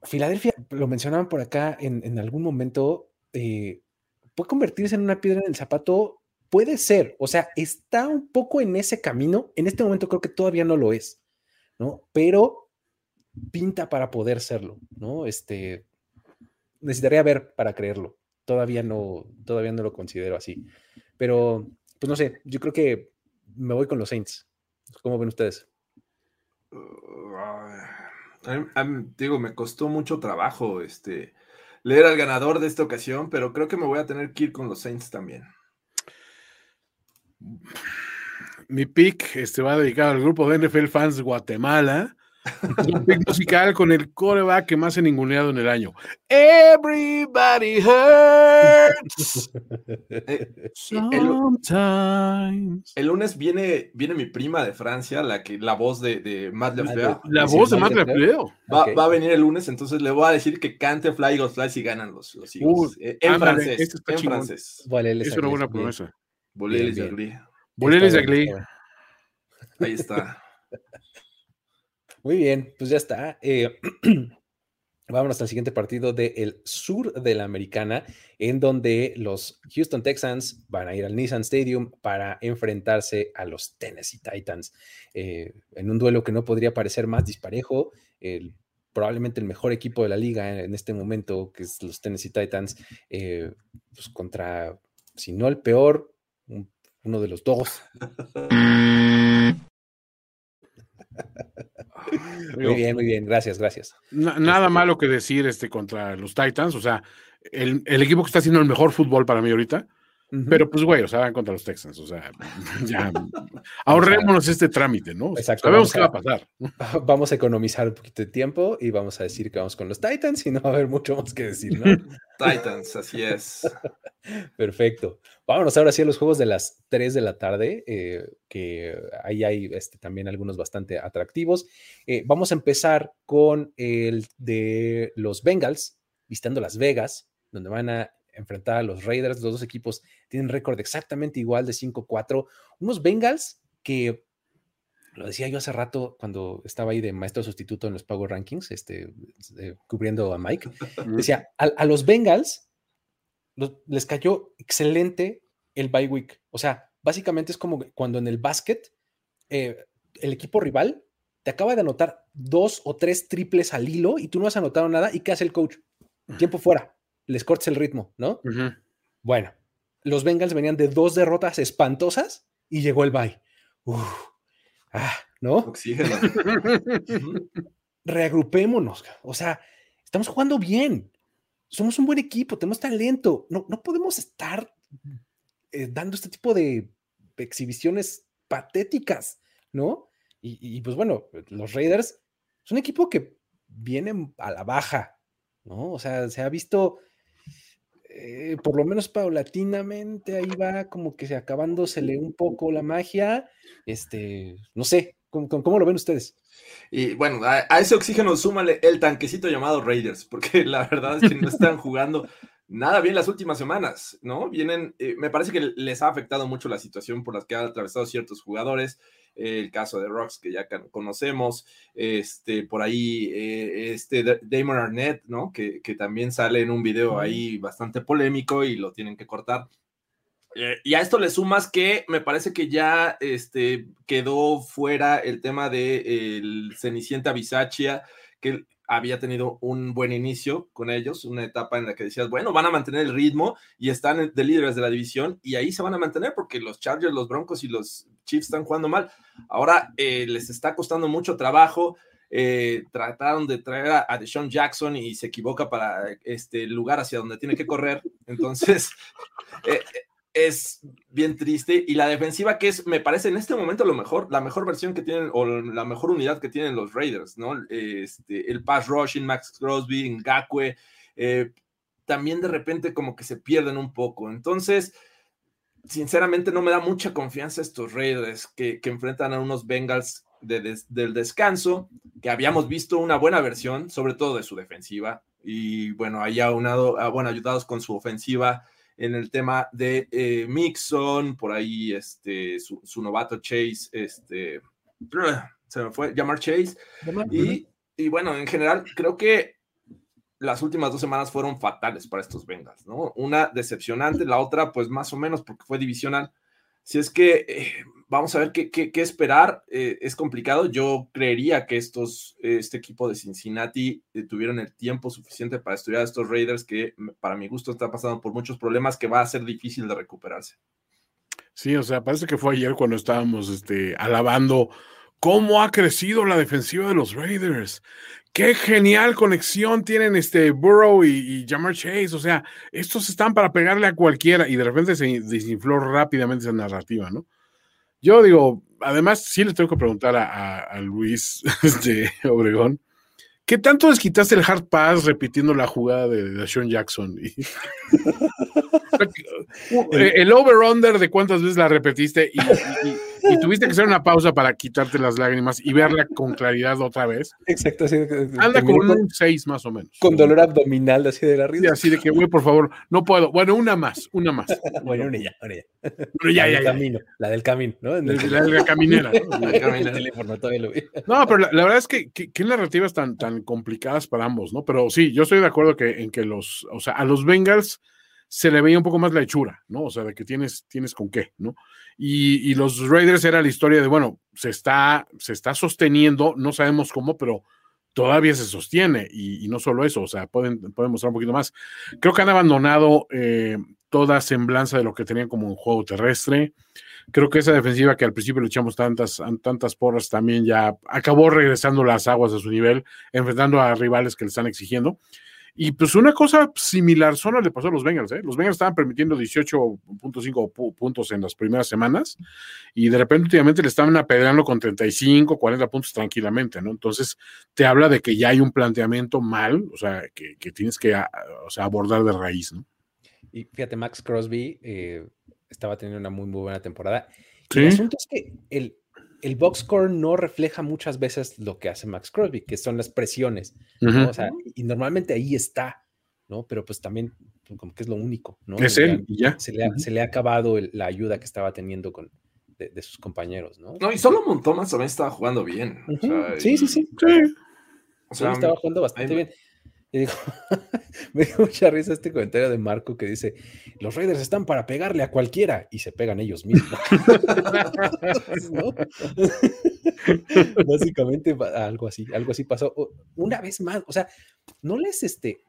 Filadelfia, lo mencionaban por acá en, algún momento, eh, puede convertirse en una piedra en el zapato. Puede ser, o sea, está un poco en ese camino. En este momento creo que todavía no lo es, ¿no? Pero pinta para poder serlo, ¿no? Este, necesitaría ver para creerlo. Todavía no, todavía no lo considero así. Pero, pues no sé, yo creo que me voy con los Saints. ¿Cómo ven ustedes? digo, me costó mucho trabajo este, leer al ganador de esta ocasión, pero creo que me voy a tener que ir con los Saints también. Mi pick este, va dedicado al grupo de NFL Fans Guatemala musical con el coreback que más he ninguneado en el año. Everybody hurts. Eh, Sometimes. El, lunes viene, viene mi prima de Francia, la que la voz de, de Matt Lefleur. La voz de Matt Lefleur. Va, va, a venir el lunes, entonces le voy a decir que cante Fly Eagles Fly si ganan los, los Eagles. Eh, en francés. Este en francés. es una buena promesa. Boleles de Agli. Boleles de Agli. Ahí está. Muy bien, pues ya está. Eh, vámonos al siguiente partido del sur de la americana, en donde los Houston Texans van a ir al Nissan Stadium para enfrentarse a los Tennessee Titans eh, en un duelo que no podría parecer más disparejo. probablemente el mejor equipo de la liga en, este momento, que es los Tennessee Titans, eh, pues contra, si no el peor, uno de los dos. Muy bien, muy bien, gracias, gracias. nada este malo que decir este contra los Titans, o sea, el, equipo que está haciendo el mejor fútbol para mí ahorita, pero pues güey, o sea, van contra los Texans, o sea, ya ahorrémonos este trámite, ¿no? Exacto. Sabemos qué va a pasar. Vamos a economizar un poquito de tiempo y vamos a decir que vamos con los Titans y no va a haber mucho más que decir, ¿no? Titans, así es. Perfecto. Vámonos ahora sí a los juegos de las 3 de la tarde, eh, que ahí hay este, también algunos bastante atractivos. Eh, vamos a empezar con el de los Bengals, visitando Las Vegas, donde van a enfrentar a los Raiders. Los dos equipos tienen récord exactamente igual de 5-4. Unos Bengals que, lo decía yo hace rato cuando estaba ahí de maestro sustituto en los Power Rankings, este, eh, cubriendo a Mike, decía, a los Bengals les cayó excelente el bye week. O sea, básicamente es como cuando en el básquet eh, el equipo rival te acaba de anotar dos o tres triples al hilo y tú no has anotado nada. ¿Y qué hace el coach? Tiempo fuera. Les cortes el ritmo, ¿no? Bueno, los Bengals venían de dos derrotas espantosas y llegó el bye. ah, ¿no? Oxígeno. Reagrupémonos. O sea, estamos jugando bien somos un buen equipo, tenemos talento, no, no podemos estar eh, dando este tipo de exhibiciones patéticas, ¿no? Y, pues bueno, los Raiders es un equipo que viene a la baja, ¿no? O sea, se ha visto, eh, por lo menos paulatinamente, ahí va como que se acabándosele un poco la magia. Este, no sé, ¿cómo, lo ven ustedes? Y bueno, a, ese oxígeno súmale el tanquecito llamado Raiders, porque la verdad es que no están jugando nada bien las últimas semanas, ¿no? Vienen, eh, me parece que les ha afectado mucho la situación por las que han atravesado ciertos jugadores el caso de Rocks que ya conocemos, este, por ahí, eh, este Damon Arnett, ¿no? Que, también sale en un video ahí bastante polémico y lo tienen que cortar. Eh, y a esto le sumas que me parece que ya este, quedó fuera el tema de el Cenicienta Bisaccia, que había tenido un buen inicio con ellos, una etapa en la que decías, bueno, van a mantener el ritmo y están de líderes de la división y ahí se van a mantener porque los Chargers, los Broncos y los Chiefs están jugando mal. Ahora eh, les está costando mucho trabajo. Eh, trataron de traer a, a, Deshaun Jackson y se equivoca para este lugar hacia donde tiene que correr. Entonces, eh, es bien triste. Y la defensiva, que es, me parece en este momento lo mejor, la mejor versión que tienen, o la mejor unidad que tienen los Raiders, ¿no? Este, el pass rushing, Max Crosby, Ngakwe, eh, también de repente como que se pierden un poco. Entonces, sinceramente no me da mucha confianza estos Raiders que, enfrentan a unos Bengals del descanso, que habíamos visto una buena versión, sobre todo de su defensiva. Y bueno, ahí aunado, ah, bueno, ayudados con su ofensiva en el tema de eh, Mixon, por ahí este, su, novato Chase, este, se me fue, llamar Chase. Y, y, bueno, en general, creo que las últimas dos semanas fueron fatales para estos Bengals, ¿no? Una decepcionante, la otra, pues más o menos, porque fue divisional. Si es que eh, vamos a ver qué, qué, esperar. Eh, es complicado. Yo creería que estos, este equipo de Cincinnati eh, tuvieron el tiempo suficiente para estudiar a estos Raiders que para mi gusto están pasando por muchos problemas que va a ser difícil de recuperarse. Sí, o sea, parece que fue ayer cuando estábamos este, alabando cómo ha crecido la defensiva de los Raiders. Qué genial conexión tienen este Burrow y Jamar Chase. O sea, estos están para pegarle a cualquiera y de repente se desinfló rápidamente esa narrativa, ¿no? Yo digo, además, sí le tengo que preguntar a, Luis de Obregón, ¿qué tanto desquitaste el hard pass repitiendo la jugada de, de Sean Jackson? el over-under de cuántas veces la repetiste y, y, tuviste que hacer una pausa para quitarte las lágrimas y verla con claridad otra vez. Exacto. Así Anda con un 6 más o menos. Con dolor abdominal así de la risa. así de que, güey, por favor, no puedo. Bueno, una más, una más. bueno, una ya, una ya. ya, la del camino, la del camino, ¿no? La, de la caminera. ¿no? pero la, verdad es que qué narrativas tan, tan complicadas para ambos, ¿no? Pero sí, yo estoy de acuerdo que, en que los, o sea, a los Bengals se le veía un poco más la hechura, ¿no? O sea, de que tienes, tienes con qué, ¿no? Y, los Raiders era la historia de, bueno, se está, se está sosteniendo, no sabemos cómo, pero todavía se sostiene. Y, no solo eso, o sea, pueden, pueden mostrar un poquito más. Creo que han abandonado eh, toda semblanza de lo que tenían como un juego terrestre. Creo que esa defensiva que al principio le echamos tantas, tantas porras también ya acabó regresando las aguas a su nivel, enfrentando a rivales que le están exigiendo. Y pues una cosa similar solo le pasó a los Bengals. ¿eh? Los Bengals estaban permitiendo 18.5 puntos en las primeras semanas y de repente últimamente le estaban apedrando con 35, 40 puntos tranquilamente, ¿no? Entonces te habla de que ya hay un planteamiento mal, o sea, que, tienes que abordar de raíz, ¿no? Y fíjate, Max Crosby eh, estaba teniendo una muy, muy buena temporada. El asunto es que el, el box score no refleja muchas veces lo que hace Max Crosby, que son las presiones, o sea, y normalmente ahí está, ¿no? Pero pues también pues, como que es lo único, ¿no? Es él, ya. Se le, ha, acabado la ayuda que estaba teniendo con, de, sus compañeros, ¿no? No, y solo Thomas también estaba jugando bien. sí, sí, sí, O sea, estaba jugando bastante bien. Y digo, me dio mucha risa este comentario de Marco que dice, los Raiders están para pegarle a cualquiera y se pegan ellos mismos. Básicamente algo así, algo así pasó. Una vez más, o sea, no les este,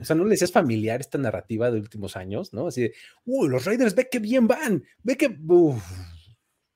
o sea, no les es familiar esta narrativa de últimos años, ¿no? Así de, uy, los Raiders, ve que bien van, ve que,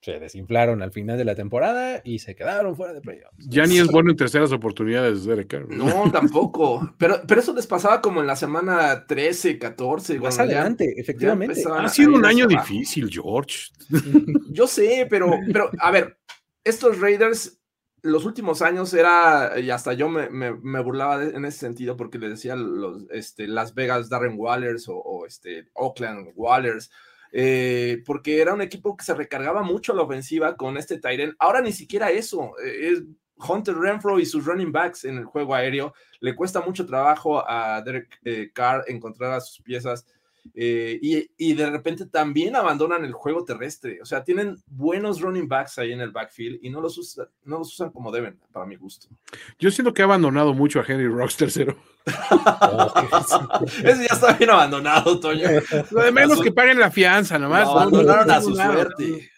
se desinflaron al final de la temporada y se quedaron fuera de playoffs. Ya ni es bueno en terceras oportunidades, Derek No, tampoco. Pero, pero eso les pasaba como en la semana 13, 14. Más adelante, efectivamente. ha sido un año difícil, George. Yo sé, pero, pero a ver, estos Raiders, los últimos años era, y hasta yo me, burlaba en ese sentido porque le decía los, este, Las Vegas Darren Wallers o, este, Oakland Wallers, eh, porque era un equipo que se recargaba mucho a la ofensiva con este Tyren. Ahora ni siquiera eso, eh, es Hunter Renfro y sus running backs en el juego aéreo. Le cuesta mucho trabajo a Derek eh, Carr encontrar a sus piezas. Y, de repente también abandonan el juego terrestre. O sea, tienen buenos running backs ahí en el backfield y no los, usan, no los usan como deben, para mi gusto. Yo siento que ha abandonado mucho a Henry Rocks tercero. Ese ya está bien abandonado, Toño. Lo de menos que paguen la fianza, nomás. abandonaron a su suerte.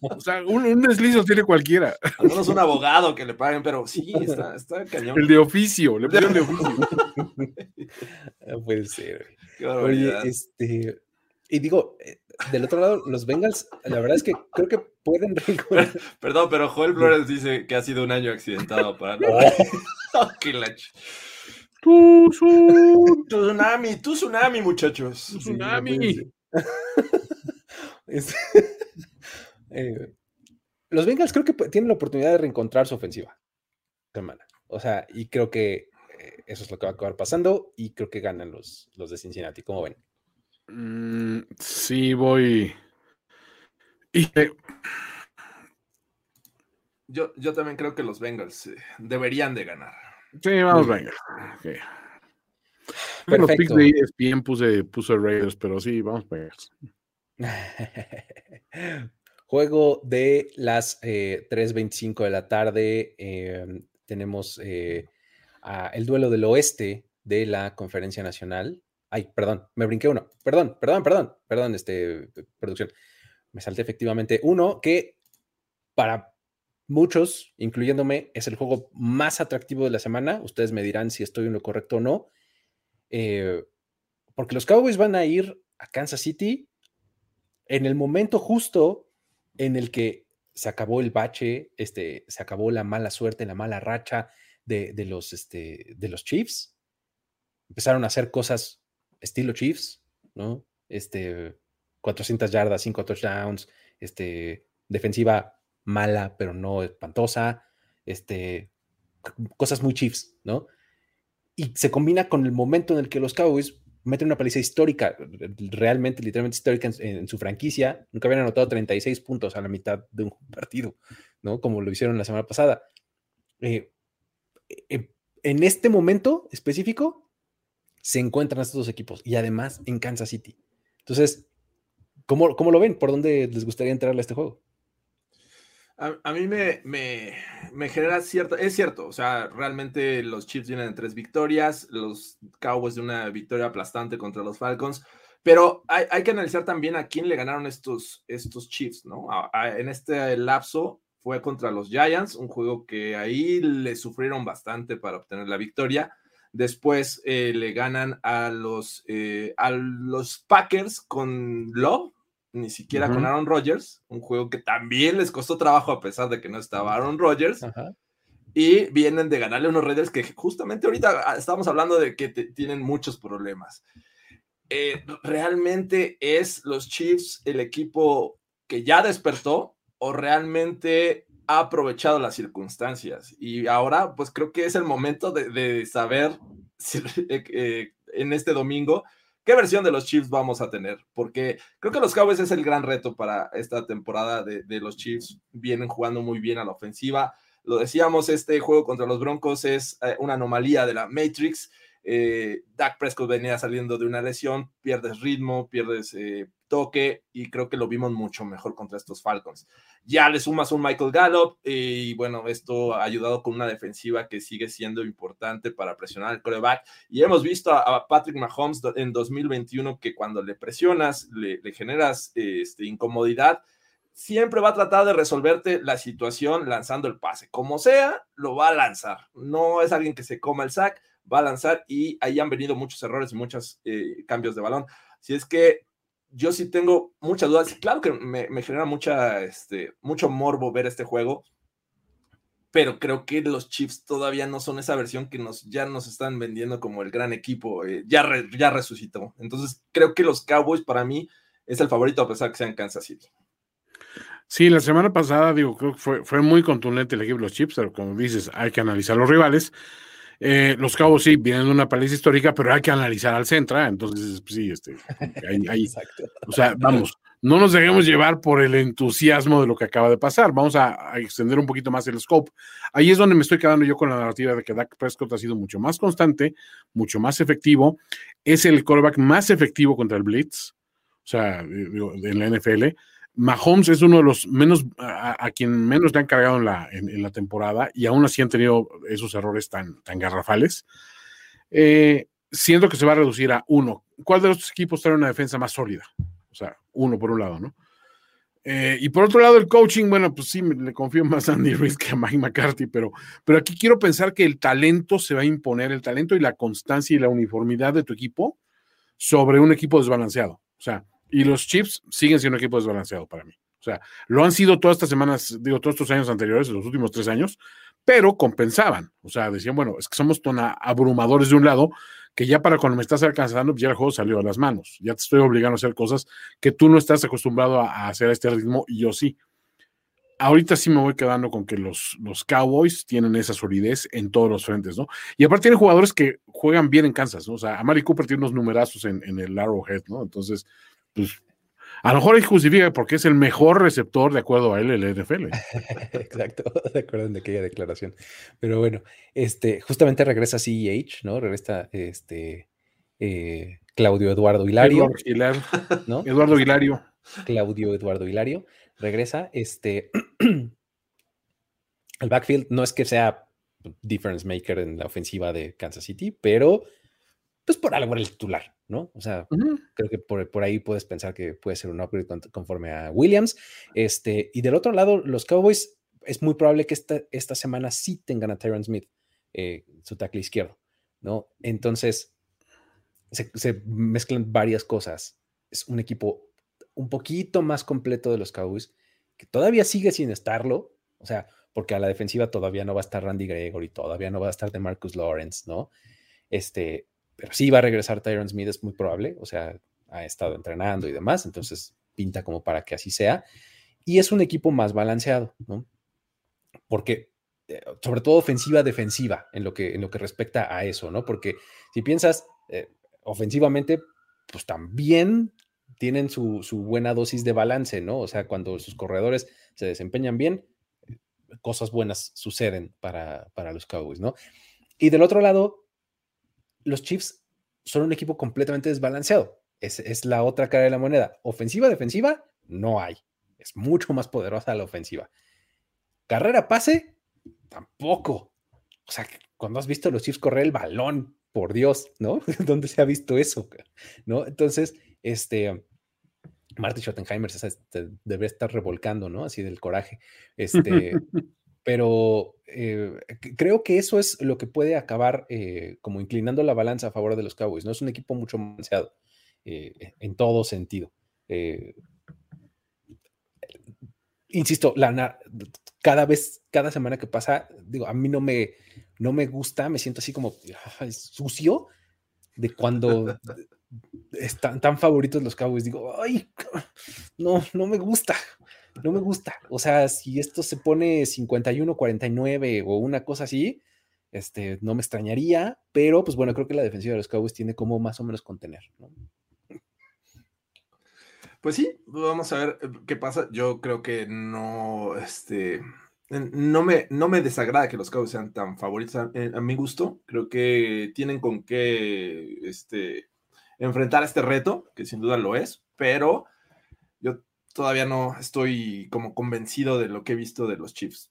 O sea, un, deslizo tiene cualquiera. Al menos un abogado que le paguen, pero sí, está, está cañón. El de oficio, le pusieron de oficio. No puede ser. Oye, este, y digo, eh, del otro lado, los Bengals, la verdad es que creo que pueden Perdón, pero Joel Flores dice que ha sido un año accidentado para. oh, Tu, tsunami, tu tsunami, muchachos. Tu tsunami. Eh, los Bengals creo que tienen la oportunidad de reencontrar su ofensiva. Semana. O sea, y creo que eso es lo que va a acabar pasando y creo que ganan los, los de Cincinnati. ¿Cómo ven? Mm, sí, voy. Y, yo, yo también creo que los Bengals eh, deberían de ganar. Sí, vamos Bengals. Los picks de ESPN puse, puse Raiders, pero sí, vamos Bengals. Juego de las 3.25 eh, de la tarde. Eh, tenemos el duelo del oeste de la conferencia nacional. Ay, perdón, me brinqué uno. Perdón, perdón, perdón, perdón, este, producción. Me salté efectivamente uno que para muchos, incluyéndome, es el juego más atractivo de la semana. Ustedes me dirán si estoy en lo correcto o no. Eh, porque los Cowboys van a ir a Kansas City en el momento justo en el que se acabó el bache, este, se acabó la mala suerte, la mala racha, de, los, este, de los Chiefs. Empezaron a hacer cosas estilo Chiefs, ¿no? Este, 400 yardas, 5 touchdowns, este, defensiva mala, pero no espantosa, este, cosas muy Chiefs, ¿no? Y se combina con el momento en el que los Cowboys meten una paliza histórica, realmente, literalmente histórica en, su franquicia. Nunca habían anotado 36 puntos a la mitad de un partido, ¿no? Como lo hicieron la semana pasada. Eh, eh, en este momento específico se encuentran estos dos equipos y además en Kansas City. Entonces, ¿cómo, cómo lo ven? ¿Por dónde les gustaría entrarle a este juego? A, mí me, me, genera cierto, es cierto, o sea, realmente los Chiefs vienen en tres victorias, los Cowboys de una victoria aplastante contra los Falcons, pero hay, que analizar también a quién le ganaron estos, estos Chiefs, ¿no? en este lapso fue contra los Giants, un juego que ahí le sufrieron bastante para obtener la victoria. Después eh, le ganan a los, eh, a los Packers con Love, ni siquiera con Aaron Rodgers, un juego que también les costó trabajo a pesar de que no estaba Aaron Rodgers. Y vienen de ganarle a unos Raiders que justamente ahorita ah, estamos hablando de que tienen muchos problemas. Eh, realmente es los Chiefs el equipo que ya despertó, o realmente ha aprovechado las circunstancias. Y ahora, pues creo que es el momento de, saber eh, eh, en este domingo qué versión de los Chiefs vamos a tener, porque creo que los Cowboys es el gran reto para esta temporada de, los Chiefs. Vienen jugando muy bien a la ofensiva. Lo decíamos, este juego contra los Broncos es eh, una anomalía de la Matrix. Dak Prescott venía saliendo de una lesión, pierdes ritmo, pierdes toque y creo que lo vimos mucho mejor contra estos Falcons. Ya le sumas un Michael Gallup y bueno, esto ha ayudado con una defensiva que sigue siendo importante para presionar al coreback. Y hemos visto a, Patrick Mahomes en 2021 que cuando le presionas, le, generas este, incomodidad, siempre va a tratar de resolverte la situación lanzando el pase. Como sea, lo va a lanzar. No es alguien que se coma el sack, va a lanzar y ahí han venido muchos errores y muchos eh, cambios de balón. Si es que yo sí tengo muchas dudas. Claro que me, genera mucha, este, mucho morbo ver este juego, pero creo que los Chiefs todavía no son esa versión que nos, ya nos están vendiendo como el gran equipo, eh, ya, ya resucitó. Entonces, creo que los Cowboys para mí es el favorito a pesar que sean Kansas City. Sí, la semana pasada, digo, creo que fue, fue muy contundente el equipo de los Chips, pero como dices, hay que analizar los rivales. Eh, los Cabos sí vienen de una paliza histórica, pero hay que analizar al Centra, entonces sí, este, ahí, o sea, vamos, no nos dejemos llevar por el entusiasmo de lo que acaba de pasar, vamos a, a, extender un poquito más el scope. Ahí es donde me estoy quedando yo con la narrativa de que Dak Prescott ha sido mucho más constante, mucho más efectivo, es el quarterback más efectivo contra el Blitz, o sea, en la NFL Mahomes es uno de los menos, a, quien menos le han cargado en la, temporada y aún así han tenido esos errores tan, tan garrafales. Eh, siento que se va a reducir a uno. ¿Cuál de los equipos trae una defensa más sólida? O sea, uno por un lado, ¿no? Eh, y por otro lado, el coaching, bueno, pues sí, le confío más a Andy Reid que a Mike McCarthy, pero, pero aquí quiero pensar que el talento se va a imponer, el talento y la constancia y la uniformidad de tu equipo sobre un equipo desbalanceado. O sea, y los Chiefs siguen siendo un equipo desbalanceado para mí. O sea, lo han sido todas estas semanas, digo, todos estos años anteriores, los últimos tres años, pero compensaban. O sea, decían, bueno, es que somos tan abrumadores de un lado que ya para cuando me estás alcanzando, pues ya el juego salió a las manos. Ya te estoy obligando a hacer cosas que tú no estás acostumbrado a, hacer a este ritmo y yo sí. Ahorita sí me voy quedando con que los, los Cowboys tienen esa solidez en todos los frentes, ¿no? Y aparte tienen jugadores que juegan bien en Kansas, ¿no? O sea, Amari Cooper tiene unos numerazos en, en el Arrowhead, ¿no? Entonces, pues a lo mejor él justifica porque es el mejor receptor de acuerdo a él el NFL. Exacto, de acuerdo en aquella declaración. Pero bueno, este, justamente regresa CEH, ¿no? Regresa este eh, Claudio Eduardo Hilario. Eduardo, ¿no? Eduardo Hilario. Claudio Eduardo Hilario regresa. Este el backfield no es que sea difference maker en la ofensiva de Kansas City, pero pues por algo era el titular, ¿no? O sea, creo que por, ahí puedes pensar que puede ser un upgrade conforme a Williams. Este, y del otro lado, los Cowboys, es muy probable que esta, esta semana sí tengan a Tyron Smith, eh, su tackle izquierdo, ¿no? Entonces, se, mezclan varias cosas. Es un equipo un poquito más completo de los Cowboys, que todavía sigue sin estarlo, o sea, porque a la defensiva todavía no va a estar Randy Gregory, todavía no va a estar de Marcus Lawrence, ¿no? Este, pero sí va a regresar Tyron Smith, es muy probable, o sea, ha estado entrenando y demás, entonces pinta como para que así sea. Y es un equipo más balanceado, ¿no? Porque, eh, sobre todo ofensiva, defensiva, en lo que, en lo que respecta a eso, ¿no? Porque si piensas eh, ofensivamente, pues también tienen su, buena dosis de balance, ¿no? O sea, cuando sus corredores se desempeñan bien, cosas buenas suceden para, para los Cowboys, ¿no? Y del otro lado, los Chiefs son un equipo completamente desbalanceado. Es, es la otra cara de la moneda. Ofensiva, defensiva, no hay. Es mucho más poderosa la ofensiva. Carrera, pase, tampoco. O sea, cuando has visto a los Chiefs correr el balón, por Dios, ¿no? ¿Dónde se ha visto eso? ¿No? Entonces, este, Marty Schottenheimer se, debe estar revolcando, ¿no? Así del coraje. Este, pero eh, creo que eso es lo que puede acabar eh, como inclinando la balanza a favor de los Cowboys, ¿no? Es un equipo mucho más eh, en todo sentido. insisto, la, cada vez, cada semana que pasa, digo, a mí no me, no me gusta, me siento así como sucio de cuando están tan favoritos los Cowboys. Digo, ay, no, no me gusta no me gusta. O sea, si esto se pone 51-49 o una cosa así, este, no me extrañaría, pero pues bueno, creo que la defensiva de los Cowboys tiene como más o menos contener. Pues sí, vamos a ver eh, qué pasa. Yo creo que no, este, no me, no me desagrada que los Cowboys sean tan favoritos a, a, mi gusto. Creo que tienen con qué este, enfrentar este reto, que sin duda lo es, pero todavía no estoy como convencido de lo que he visto de los Chiefs.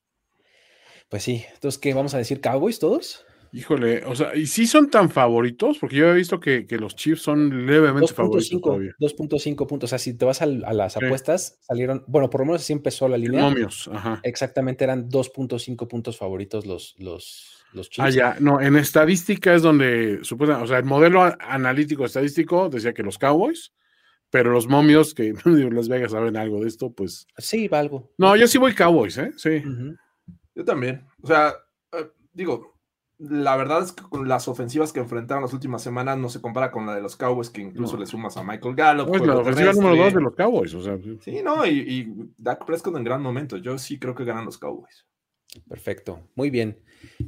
Pues sí, entonces, ¿qué vamos a decir? ¿Cowboys todos? Híjole, o sea, ¿y si son tan favoritos? Porque yo he visto que, los Chiefs son levemente favoritos 2.5 puntos, o sea, si te vas a, las apuestas, salieron, bueno, por lo menos así empezó la línea. Momios, ajá. Exactamente, eran 2.5 puntos favoritos los, los, los Chiefs. Ah, ya, no, en estadística es donde, supuestamente, o sea, el modelo analítico estadístico decía que los Cowboys, pero los momios que Las Vegas saben algo de esto, pues. Sí, va algo. No, yo sí voy Cowboys, ¿eh? Sí. Yo también. O sea, eh, digo, la verdad es que con las ofensivas que enfrentaron las últimas semanas no se compara con la de los Cowboys, que incluso le sumas a Michael Gallup. Pues la ofensiva número dos de los Cowboys. O sea. Sí, no, y, y Dak Prescott en gran momento. Yo sí creo que ganan los Cowboys. Perfecto, muy bien.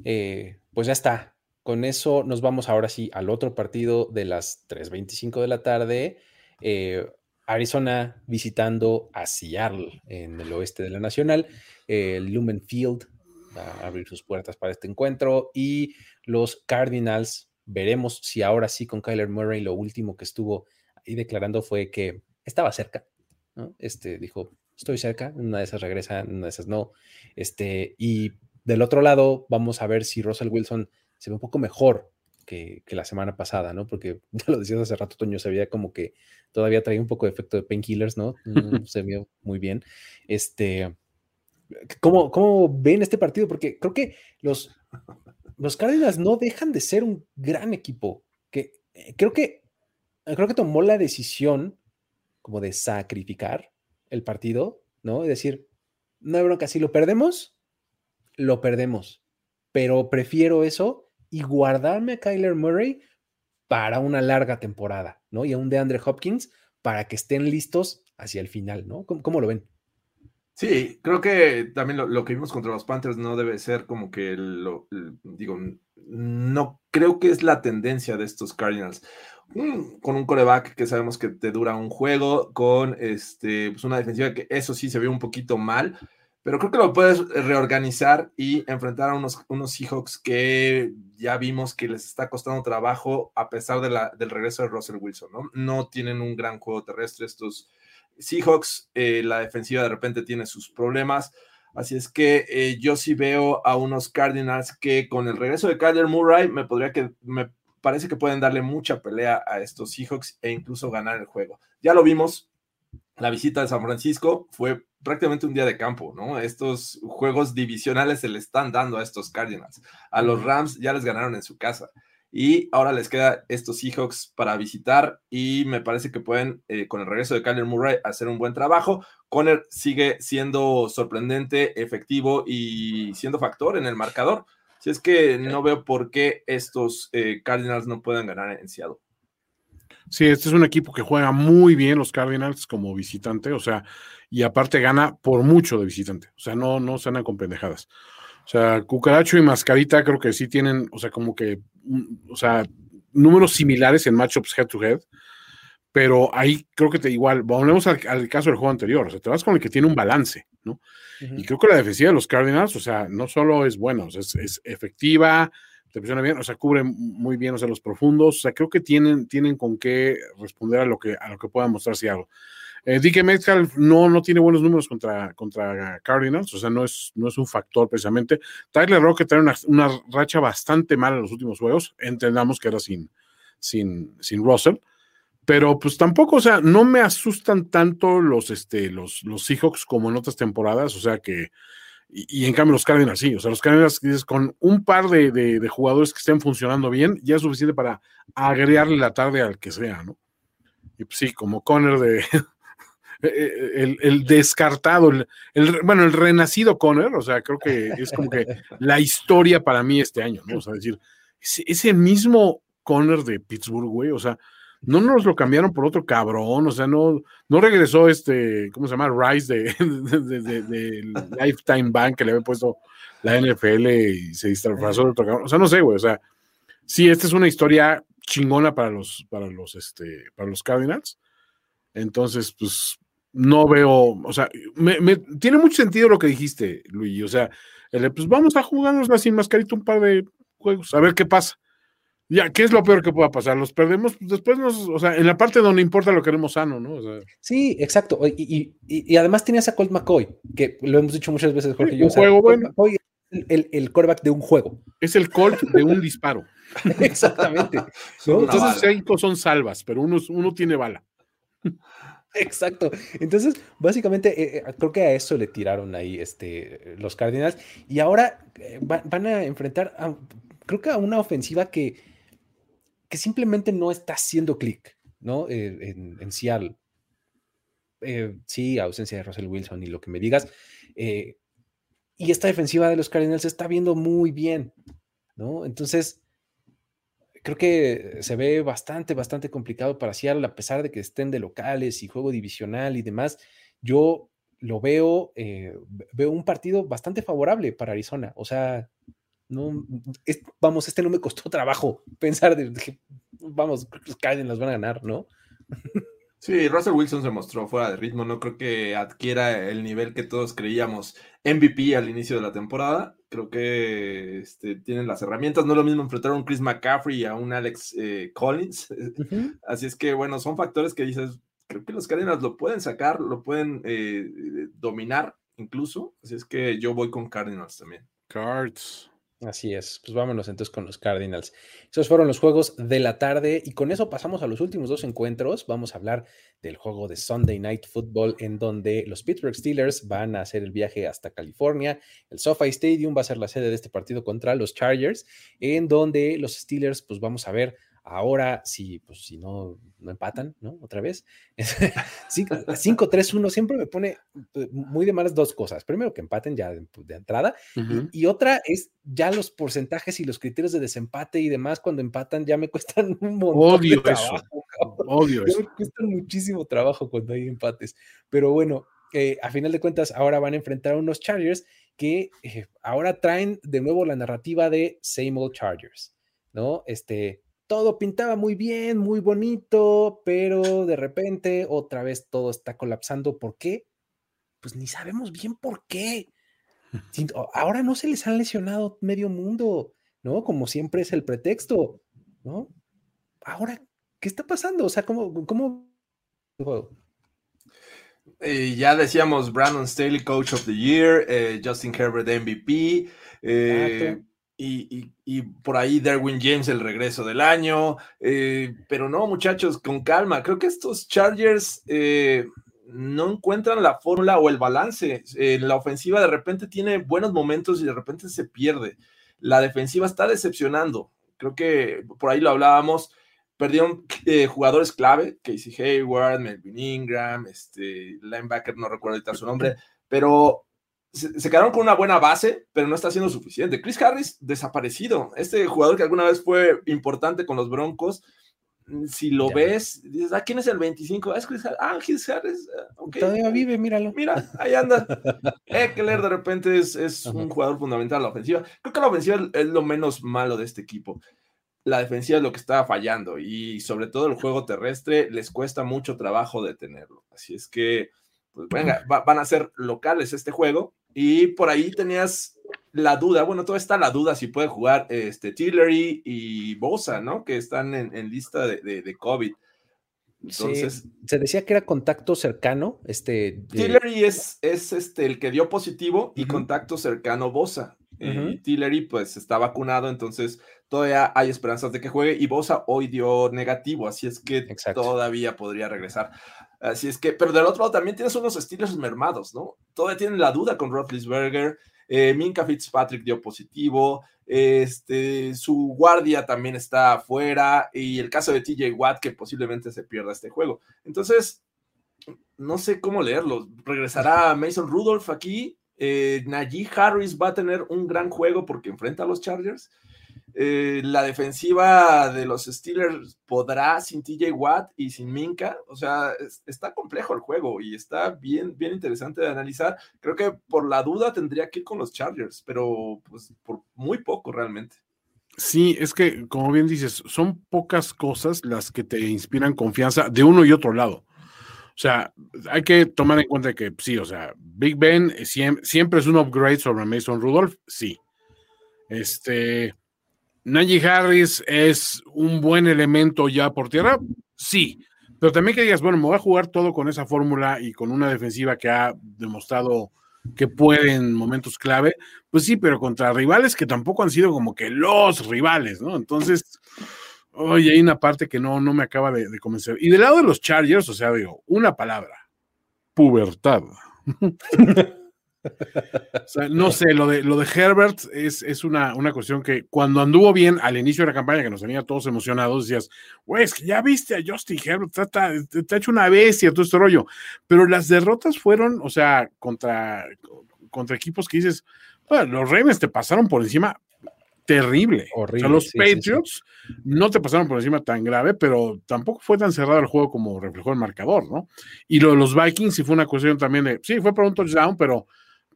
Eh, pues ya está. Con eso nos vamos ahora sí al otro partido de las 3.25 de la tarde. Eh, Arizona visitando a Seattle en el oeste de la Nacional. El Lumen Field va a abrir sus puertas para este encuentro. Y los Cardinals, veremos si ahora sí con Kyler Murray lo último que estuvo ahí declarando fue que estaba cerca. Este dijo, estoy cerca, una de esas regresa, una de esas no. Este, y del otro lado, vamos a ver si Russell Wilson se ve un poco mejor que, la semana pasada, ¿no? Porque ya lo decías hace rato, Toño, se veía como que todavía traía un poco de efecto de painkillers, ¿no? No se vio muy bien. Este, ¿cómo, ¿Cómo ven este partido? Porque creo que los, los Cardinals no dejan de ser un gran equipo. Que, eh, creo que creo que tomó la decisión como de sacrificar el partido, ¿no? Es decir, no hay bronca, si lo perdemos, lo perdemos, pero prefiero eso y guardarme a Kyler Murray para una larga temporada, ¿no? Y a un de Andre Hopkins para que estén listos hacia el final, ¿no? ¿Cómo, lo ven? Sí, creo que también lo, que vimos contra los Panthers no debe ser como que lo, digo, no creo que es la tendencia de estos Cardinals. con un coreback que sabemos que te dura un juego, con este, pues una defensiva que eso sí se ve un poquito mal, pero creo que lo puedes reorganizar y enfrentar a unos, unos Seahawks que ya vimos que les está costando trabajo a pesar del regreso de Russell Wilson, ¿no? No tienen un gran juego terrestre estos Seahawks, eh, la defensiva de repente tiene sus problemas, así es que eh, yo sí veo a unos Cardinals que con el regreso de Kyler Murray me podría que, me parece que pueden darle mucha pelea a estos Seahawks e incluso ganar el juego. Ya lo vimos, la visita de San Francisco fue prácticamente un día de campo, ¿no? Estos juegos divisionales se le están dando a estos Cardinals. A los Rams ya les ganaron en su casa. Y ahora les queda estos Seahawks para visitar y me parece que pueden, eh, con el regreso de Kyler Murray, hacer un buen trabajo. Conner sigue siendo sorprendente, efectivo y siendo factor en el marcador. Si es que no veo por qué estos eh, Cardinals no puedan ganar en Seattle. Sí, este es un equipo que juega muy bien los Cardinals como visitante, o sea, y aparte gana por mucho de visitante, o sea, no, no se andan con pendejadas. O sea, Cucaracho y Mascarita creo que sí tienen, o sea, como que, o sea, números similares en matchups head to head, pero ahí creo que te igual, volvemos al, caso del juego anterior, o sea, te vas con el que tiene un balance, ¿no? Y creo que la defensiva de los Cardinals, o sea, no solo es buena, o sea, es, es efectiva, te presiona bien, o sea, cubre muy bien, o sea, los profundos, o sea, creo que tienen, tienen con qué responder a lo que, a lo que pueda mostrar Seattle. Eh, DK Metcalf no, no tiene buenos números contra, contra Cardinals, o sea, no es, no es un factor precisamente. Tyler Rocket tiene una, una, racha bastante mala en los últimos juegos, entendamos que era sin, sin, sin Russell, pero pues tampoco, o sea, no me asustan tanto los, este, los, los Seahawks como en otras temporadas, o sea que y, en cambio los Cardinals sí, o sea, los Cardinals con un par de, jugadores que estén funcionando bien, ya es suficiente para agregarle la tarde al que sea, ¿no? Y pues sí, como Conner de e, e, el, descartado, el, bueno, el renacido Conner, o sea, creo que es como que la historia para mí este año, ¿no? O sea, decir, ese, ese mismo Conner de Pittsburgh, güey, o sea, no nos lo cambiaron por otro cabrón, o sea, no, no regresó este, ¿cómo se llama? Rice de, de, Lifetime Bank que le había puesto la NFL y se disfrazó de otro cabrón. O sea, no sé, güey, o sea, sí, esta es una historia chingona para los, para los, este, para los Cardinals. Entonces, pues, no veo, o sea, me, tiene mucho sentido lo que dijiste, Luigi, o sea, pues vamos a jugarnos sin mascarita un par de juegos, a ver qué pasa. Ya, ¿qué es lo peor que pueda pasar? Los perdemos, pues después nos, o sea, en la parte donde importa lo queremos sano, ¿no? sí, exacto. Y, y, además tenías a Colt McCoy, que lo hemos dicho muchas veces, Jorge. un juego bueno. el, el coreback de un juego. Es el Colt de un disparo. Exactamente. Entonces, cinco son salvas, pero uno, uno tiene bala. Exacto. Entonces, básicamente, eh, eh, creo que a eso le tiraron ahí este, los Cardinals. Y ahora eh, van a enfrentar, creo que a una ofensiva que que simplemente no está haciendo clic, ¿no? Eh, en, Seattle. Eh, sí, ausencia de Russell Wilson y lo que me digas. Eh, y esta defensiva de los Cardinals se está viendo muy bien. ¿no? Entonces, creo que se ve bastante, bastante complicado para Seattle, a pesar de que estén de locales y juego divisional y demás. Yo lo veo, veo un partido bastante favorable para Arizona. O sea, no, vamos, este no me costó trabajo pensar de, que, vamos, los Cardinals van a ganar, ¿no? Sí, Russell Wilson se mostró fuera de ritmo. No creo que adquiera el nivel que todos creíamos MVP al inicio de la temporada. Creo que este, tienen las herramientas. No es lo mismo enfrentar a un Chris McCaffrey y a un Alex eh, Collins. Así es que, bueno, son factores que dices, creo que los Cardinals lo pueden sacar, lo pueden eh, dominar incluso. Así es que yo voy con Cardinals también. Cards. Así es, pues vámonos entonces con los Cardinals. Esos fueron los juegos de la tarde y con eso pasamos a los últimos dos encuentros. Vamos a hablar del juego de Sunday Night Football en donde los Pittsburgh Steelers van a hacer el viaje hasta California. El SoFi Stadium va a ser la sede de este partido contra los Chargers, en donde los Steelers pues vamos a ver Ahora, si, pues, si no, no empatan, ¿no? Otra vez. 5-3-1 siempre me pone eh, muy de malas dos cosas. Primero, que empaten ya de, entrada. y, otra es ya los porcentajes y los criterios de desempate y demás, cuando empatan, ya me cuestan un montón Odio eso. Odio eso. Me cuestan muchísimo trabajo cuando hay empates. Pero bueno, eh, a final de cuentas, ahora van a enfrentar a unos Chargers que eh, ahora traen de nuevo la narrativa de same old Chargers, ¿no? Este todo pintaba muy bien, muy bonito, pero de repente otra vez todo está colapsando. ¿Por qué? Pues ni sabemos bien por qué. Ahora no se les han lesionado medio mundo, ¿no? Como siempre es el pretexto, ¿no? Ahora, ¿qué está pasando? O sea, ¿cómo? cómo... Eh, ya decíamos Brandon Staley, Coach of the Year, eh, Justin Herbert, MVP. Eh, y, por ahí Derwin James el regreso del año. Eh, pero no, muchachos, con calma. Creo que estos Chargers eh, no encuentran la fórmula o el balance. Eh, la ofensiva de repente tiene buenos momentos y de repente se pierde. La defensiva está decepcionando. Creo que por ahí lo hablábamos. Perdieron jugadores clave, Casey Hayward, Melvin Ingram, este linebacker, no recuerdo ahorita su nombre, pero se, quedaron con una buena base, pero no está siendo suficiente. Chris Harris, desaparecido. Este jugador que alguna vez fue importante con los Broncos, mm, si lo ves, dices, ah, ¿quién es el 25? Ah, es Chris Harris. Ah, Chris Harris. Ah, Todavía vive, míralo. Mira, ahí anda. Eckler de repente es, es un jugador fundamental en la ofensiva. Creo que la ofensiva es lo menos malo de este equipo. La defensiva es lo que estaba fallando y sobre todo el juego terrestre les cuesta mucho trabajo detenerlo. Así es que, pues venga, van a ser locales este juego y por ahí tenías la duda, bueno, todavía está la duda si puede jugar este, Tillery y Bosa, ¿no? Que están en, lista de, COVID. Entonces, se decía que era contacto cercano. Este, Tillery es, es este, el que dio positivo y contacto cercano Bosa. Eh, Tillery pues está vacunado, entonces todavía hay esperanzas de que juegue y Bosa hoy dio negativo, así es que todavía podría regresar. Así es que, pero del otro lado también tienes unos estilos mermados, ¿no? Todavía tienen la duda con Roethlisberger, eh, Minka Fitzpatrick dio positivo, este, su guardia también está afuera y el caso de TJ Watt que posiblemente se pierda este juego. Entonces, no sé cómo leerlo. Regresará Mason Rudolph aquí. Eh, Najee Harris va a tener un gran juego porque enfrenta a los Chargers. Eh, la defensiva de los Steelers podrá sin TJ Watt y sin Minka. O sea, está complejo el juego y está bien, bien interesante de analizar. Creo que por la duda tendría que ir con los Chargers, pero pues por muy poco realmente. Sí, es que, como bien dices, son pocas cosas las que te inspiran confianza de uno y otro lado. O sea, hay que tomar en cuenta que sí, o sea, Big Ben siempre, siempre es un upgrade sobre Mason Rudolph, sí. Este, Najee Harris es un buen elemento ya por tierra, sí, pero también que digas, bueno, me voy a jugar todo con esa fórmula y con una defensiva que ha demostrado que puede en momentos clave, pues sí, pero contra rivales que tampoco han sido como que los rivales, ¿no? Entonces, oye, hay una parte que no, no me acaba de, de convencer. Y del lado de los Chargers, o sea, digo, una palabra, pubertad. no sé, lo de, lo de Herbert es, una, una, cuestión que cuando anduvo bien al inicio de la campaña, que nos tenía todos emocionados, decías, güey, es que ya viste a Justin Herbert, está, hecho una bestia, todo este rollo. Pero las derrotas fueron, o sea, contra, contra equipos que dices, los Ravens te pasaron por encima terrible. Horrible, o sea, los Patriots no te pasaron por encima tan grave, pero tampoco fue tan cerrado el juego como reflejó el marcador, ¿no? Y lo de los Vikings sí fue una cuestión también de, sí, fue por un touchdown, pero,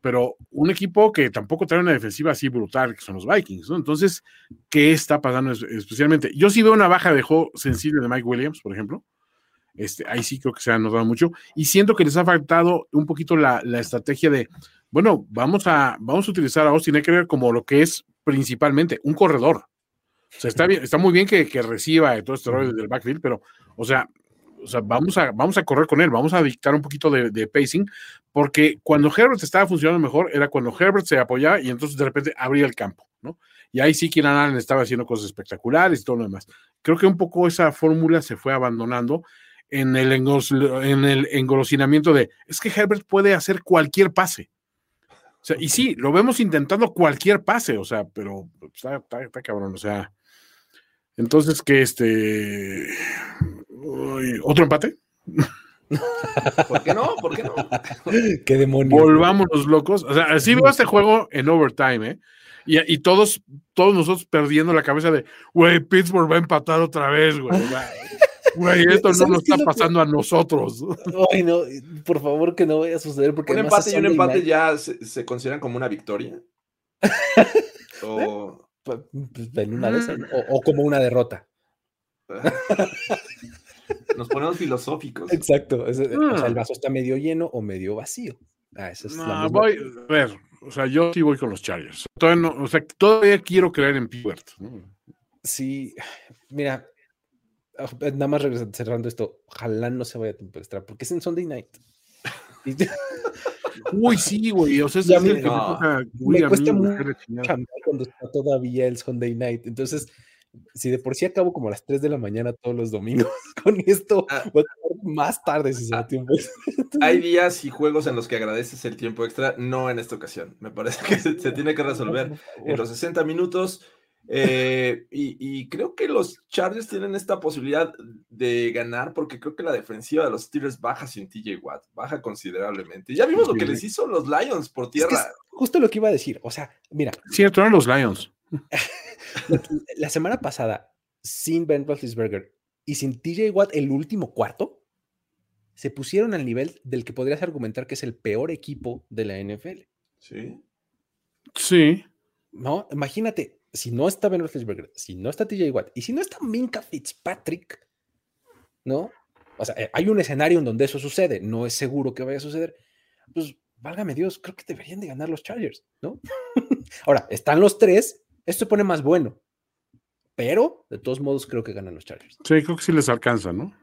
pero un equipo que tampoco trae una defensiva así brutal, que son los Vikings, ¿no? Entonces, ¿qué está pasando especialmente? Yo sí veo una baja de juego sensible de Mike Williams, por ejemplo. Este, ahí sí creo que se ha notado mucho. Y siento que les ha faltado un poquito la, la estrategia de, bueno, vamos a, vamos a utilizar a Austin Eckler como lo que es principalmente un corredor. O sea, está, bien, está muy bien que, que reciba todo este rollo del backfield, pero, o sea, o sea, vamos a, vamos a correr con él, vamos a dictar un poquito de, pacing, porque cuando Herbert estaba funcionando mejor era cuando Herbert se apoyaba y entonces de repente abría el campo, ¿no? Y ahí sí Keenan Allen estaba haciendo cosas espectaculares y todo lo demás. Creo que un poco esa fórmula se fue abandonando en el, en el engolosinamiento de, es que Herbert puede hacer cualquier pase. O sea, y sí, lo vemos intentando cualquier pase, o sea, pero está, está, cabrón, o sea. Entonces, que este. ¿Otro empate? ¿Por qué no? ¿Por qué no? ¿Qué demonios? Volvamos los locos. O sea, así veo este juego en overtime, ¿eh? Y, y, todos, todos nosotros perdiendo la cabeza de, güey, Pittsburgh va a empatar otra vez, güey. Güey, esto no nos está pasando a nosotros. Ay, no, por favor que no vaya a suceder. Porque un empate y un empate ya se, consideran como una victoria. o... Pues, una o, como una derrota. Nos ponemos filosóficos. Exacto. O sea, el vaso está medio lleno o medio vacío. Ah, no, voy, a ver, o sea, yo sí voy con los Chargers. Todavía no, o sea, todavía quiero creer en Piwert. Sí, mira, Ah, eh, nada más cerrando esto, ojalá no se vaya a tiempo extra, porque es en Sunday night. Uy, sí, güey. O sea, ya me, cuesta mucho cuando está todavía el Sunday night. Entonces, si de por sí acabo como a las 3 de la mañana todos los domingos con esto, ah. más tarde si se da ah. tiempo. Hay días y juegos en los que agradeces el tiempo extra, no en esta ocasión. Me parece que se, se tiene que resolver en los 60 minutos. Eh, y, creo que los Chargers tienen esta posibilidad de ganar porque creo que la defensiva de los Steelers baja sin TJ Watt, baja considerablemente. Ya vimos lo que les hizo los Lions por tierra. justo lo que iba a decir, o sea, mira. Cierto, eran los Lions. la, semana pasada, sin Ben Roethlisberger y sin TJ Watt el último cuarto, se pusieron al nivel del que podrías argumentar que es el peor equipo de la NFL. Sí. Sí. No, imagínate, si no está Ben Roethlisberger, si no está TJ Watt y si no está Minka Fitzpatrick, ¿no? O sea, eh, hay un escenario en donde eso sucede, no es seguro que vaya a suceder. Pues, válgame Dios, creo que deberían de ganar los Chargers, ¿no? Ahora, están los tres, esto se pone más bueno, pero de todos modos creo que ganan los Chargers. Sí, creo que sí les alcanza, ¿no?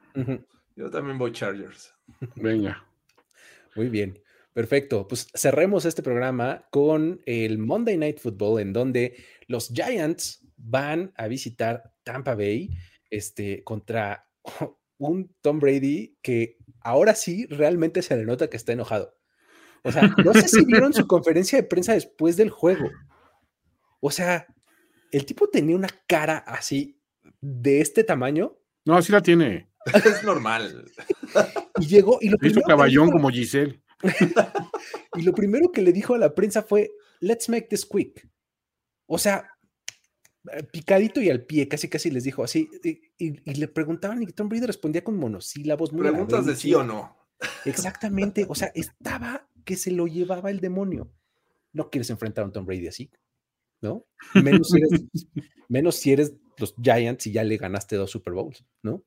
Yo también voy Chargers. Venga. Muy bien. Perfecto, pues cerremos este programa con el Monday Night Football, en donde los Giants van a visitar Tampa Bay este, contra un Tom Brady que ahora sí realmente se le nota que está enojado. O sea, no sé si vieron su conferencia de prensa después del juego. O sea, el tipo tenía una cara así de este tamaño. No, así la tiene. Es normal. Y llegó y lo hizo caballón como Giselle. y lo primero que le dijo a la prensa fue, let's make this quick. O sea, eh, picadito y al pie, casi casi les dijo así. Y, le preguntaban y Tom Brady respondía con monosílabos. Preguntas de sí o no. Exactamente, o sea, estaba que se lo llevaba el demonio. No quieres enfrentar a un Tom Brady así, ¿no? Menos si eres, menos si eres los Giants y ya le ganaste dos Super Bowls, ¿no?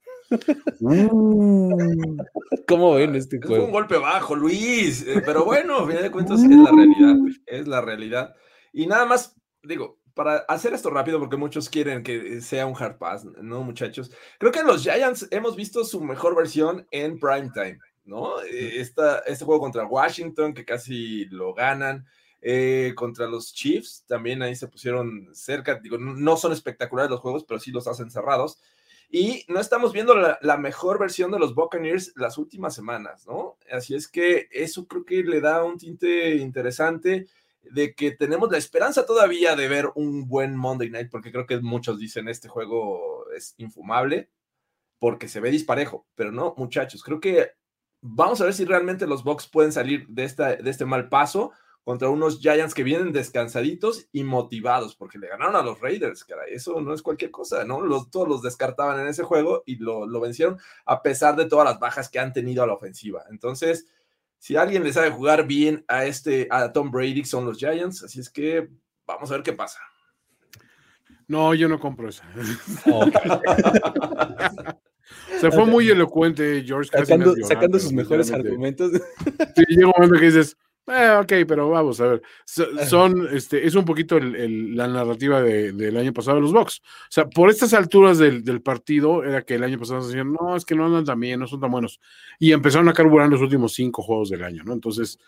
Uh. ¿Cómo ven este juego? Es un golpe bajo, Luis. Eh, pero bueno, a fin de cuentas es la realidad. Es la realidad. Y nada más, digo, para hacer esto rápido, porque muchos quieren que sea un hard pass, ¿no, muchachos? Creo que en los Giants hemos visto su mejor versión en prime time, ¿no? Esta, este juego contra Washington, que casi lo ganan. Eh, contra los Chiefs, también ahí se pusieron cerca, digo, no son espectaculares los juegos, pero sí los hacen cerrados. Y no estamos viendo la, mejor versión de los Buccaneers las últimas semanas, ¿no? Así es que eso creo que le da un tinte interesante de que tenemos la esperanza todavía de ver un buen Monday Night, porque creo que muchos dicen este juego es infumable, porque se ve disparejo, pero no, muchachos, creo que vamos a ver si realmente los Bucks pueden salir de, esta, de este mal paso contra unos Giants que vienen descansaditos y motivados, porque le ganaron a los Raiders, cara. Eso no es cualquier cosa, ¿no? Los, todos los descartaban en ese juego y lo, lo vencieron a pesar de todas las bajas que han tenido a la ofensiva. Entonces, si alguien le sabe jugar bien a este, a Tom Brady, son los Giants. Así es que vamos a ver qué pasa. No, yo no compro esa. Se fue muy elocuente George. Sacando, sus mejores argumentos. Sí, llega un momento que dices, eh, ok, pero vamos a ver. Son, este, es un poquito la narrativa del año pasado de los Bucks. O sea, por estas alturas del, partido, era que el año pasado se decían, no, es que no andan tan bien, no son tan buenos. Y empezaron a carburar los últimos cinco juegos del año, ¿no? Entonces,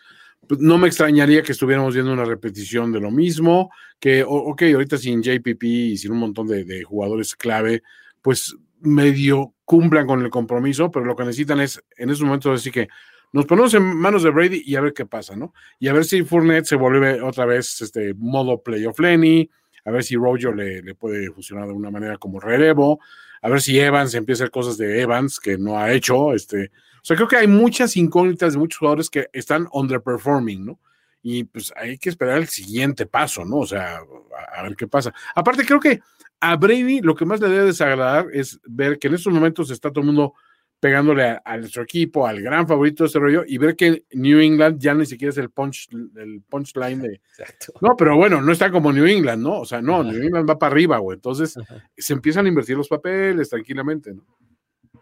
pues, no me extrañaría que estuviéramos viendo una repetición de lo mismo, que, ok, ahorita sin JPP y sin un montón de, jugadores clave, pues medio cumplan con el compromiso, pero lo que necesitan es en esos momentos decir que nos ponemos en manos de Brady y a ver qué pasa, ¿no? Y a ver si Fournette se vuelve otra vez este modo playoff Lenny, a ver si Roger le, le, puede funcionar de una manera como relevo, a ver si Evans empieza a hacer cosas de Evans que no ha hecho, este, o sea, creo que hay muchas incógnitas de muchos jugadores que están underperforming, ¿no? Y pues hay que esperar el siguiente paso, ¿no? O sea, a, ver qué pasa. Aparte, creo que a Brady lo que más le debe desagradar es ver que en estos momentos está todo el mundo pegándole a, nuestro equipo, al gran favorito de este rollo, y ver que New England ya ni siquiera es el punch, el punchline de. Exacto. No, pero bueno, no está como New England, ¿no? O sea, no, New England va para arriba, güey. Entonces se empiezan a invertir los papeles tranquilamente, ¿no?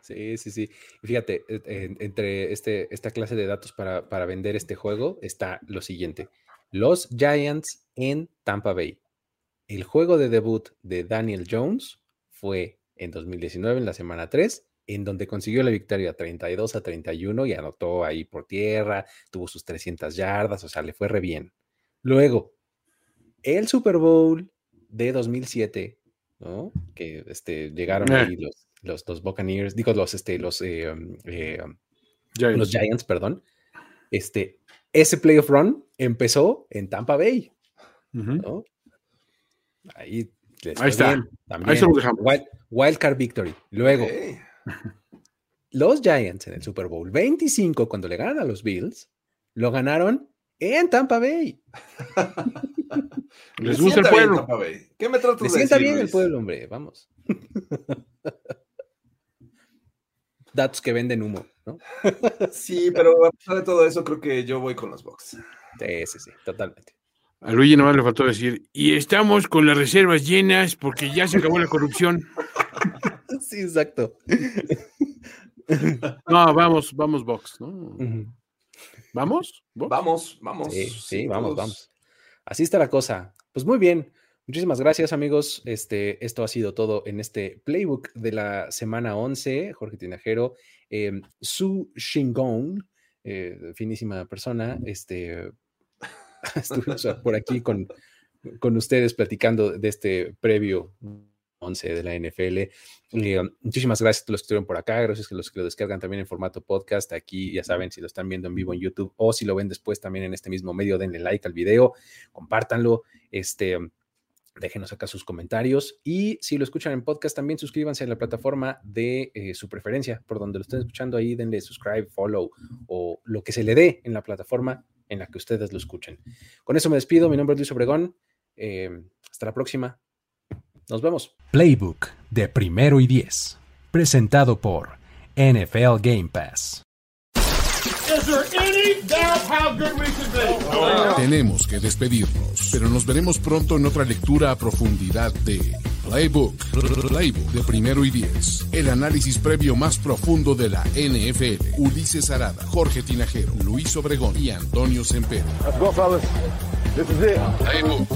Sí, sí, sí. fíjate, e, entre este, esta clase de datos para, para vender este juego está lo siguiente. Los Giants en Tampa Bay. El juego de debut de Daniel Jones fue en 2019, en la semana 3, en donde consiguió la victoria 32 a 31 y anotó ahí por tierra, tuvo sus 300 yardas, o sea, le fue re bien. Luego, el Super Bowl de 2007, ¿no? Que este, llegaron ahí los, los, los Buccaneers, digo, los, este, los, eh, um, eh, um, Giants. los Giants, perdón. Este, ese playoff run empezó en Tampa Bay. Ahí, Ahí está. también. Ahí Wild, Wildcard Victory. Luego, los Giants en el Super Bowl 25, cuando le ganan a los Bills, lo ganaron en Tampa Bay. Les gusta el pueblo. ¿Qué me tratas de sienta bien el pueblo, hombre, vamos. datos que venden humo, ¿no? sí, pero a pesar de todo eso, creo que yo voy con los Bucks. Sí, sí, sí, totalmente. A Luigi nomás le faltó decir, y estamos con las reservas llenas porque ya se acabó la corrupción. sí, exacto. no, vamos, vamos, Box, ¿no? ¿Vamos? Vamos, vamos. Sí, sí, vamos, vamos. Así está la cosa. Pues muy bien. Muchísimas gracias, amigos. Este, esto ha sido todo en este playbook de la semana 11. Jorge Tinajero, em, Su Shingong, eh, finísima persona. Este, estuvimos por aquí con, con ustedes platicando de este previo 11 de la NFL. Eh, muchísimas gracias a los que estuvieron por acá, gracias a los que lo descargan también en formato podcast. Aquí ya saben si lo están viendo en vivo en YouTube o si lo ven después también en este mismo medio, denle like al video, compártanlo. Este, déjenos acá sus comentarios y si lo escuchan en podcast también suscríbanse a la plataforma de eh, su preferencia, por donde lo estén escuchando ahí, denle subscribe, follow o lo que se le dé en la plataforma en la que ustedes lo escuchen. Con eso me despido, mi nombre es Luis Obregón, eh, hasta la próxima, nos vemos. Playbook de primero y diez, presentado por NFL Game Pass. Tenemos que despedirnos, pero nos veremos pronto en otra lectura a profundidad de Playbook, Playbook de primero y diez. El análisis previo más profundo de la NFL. Ulises Arada, Jorge Tinajero, Luis Obregón y Antonio Sempero. Playbook.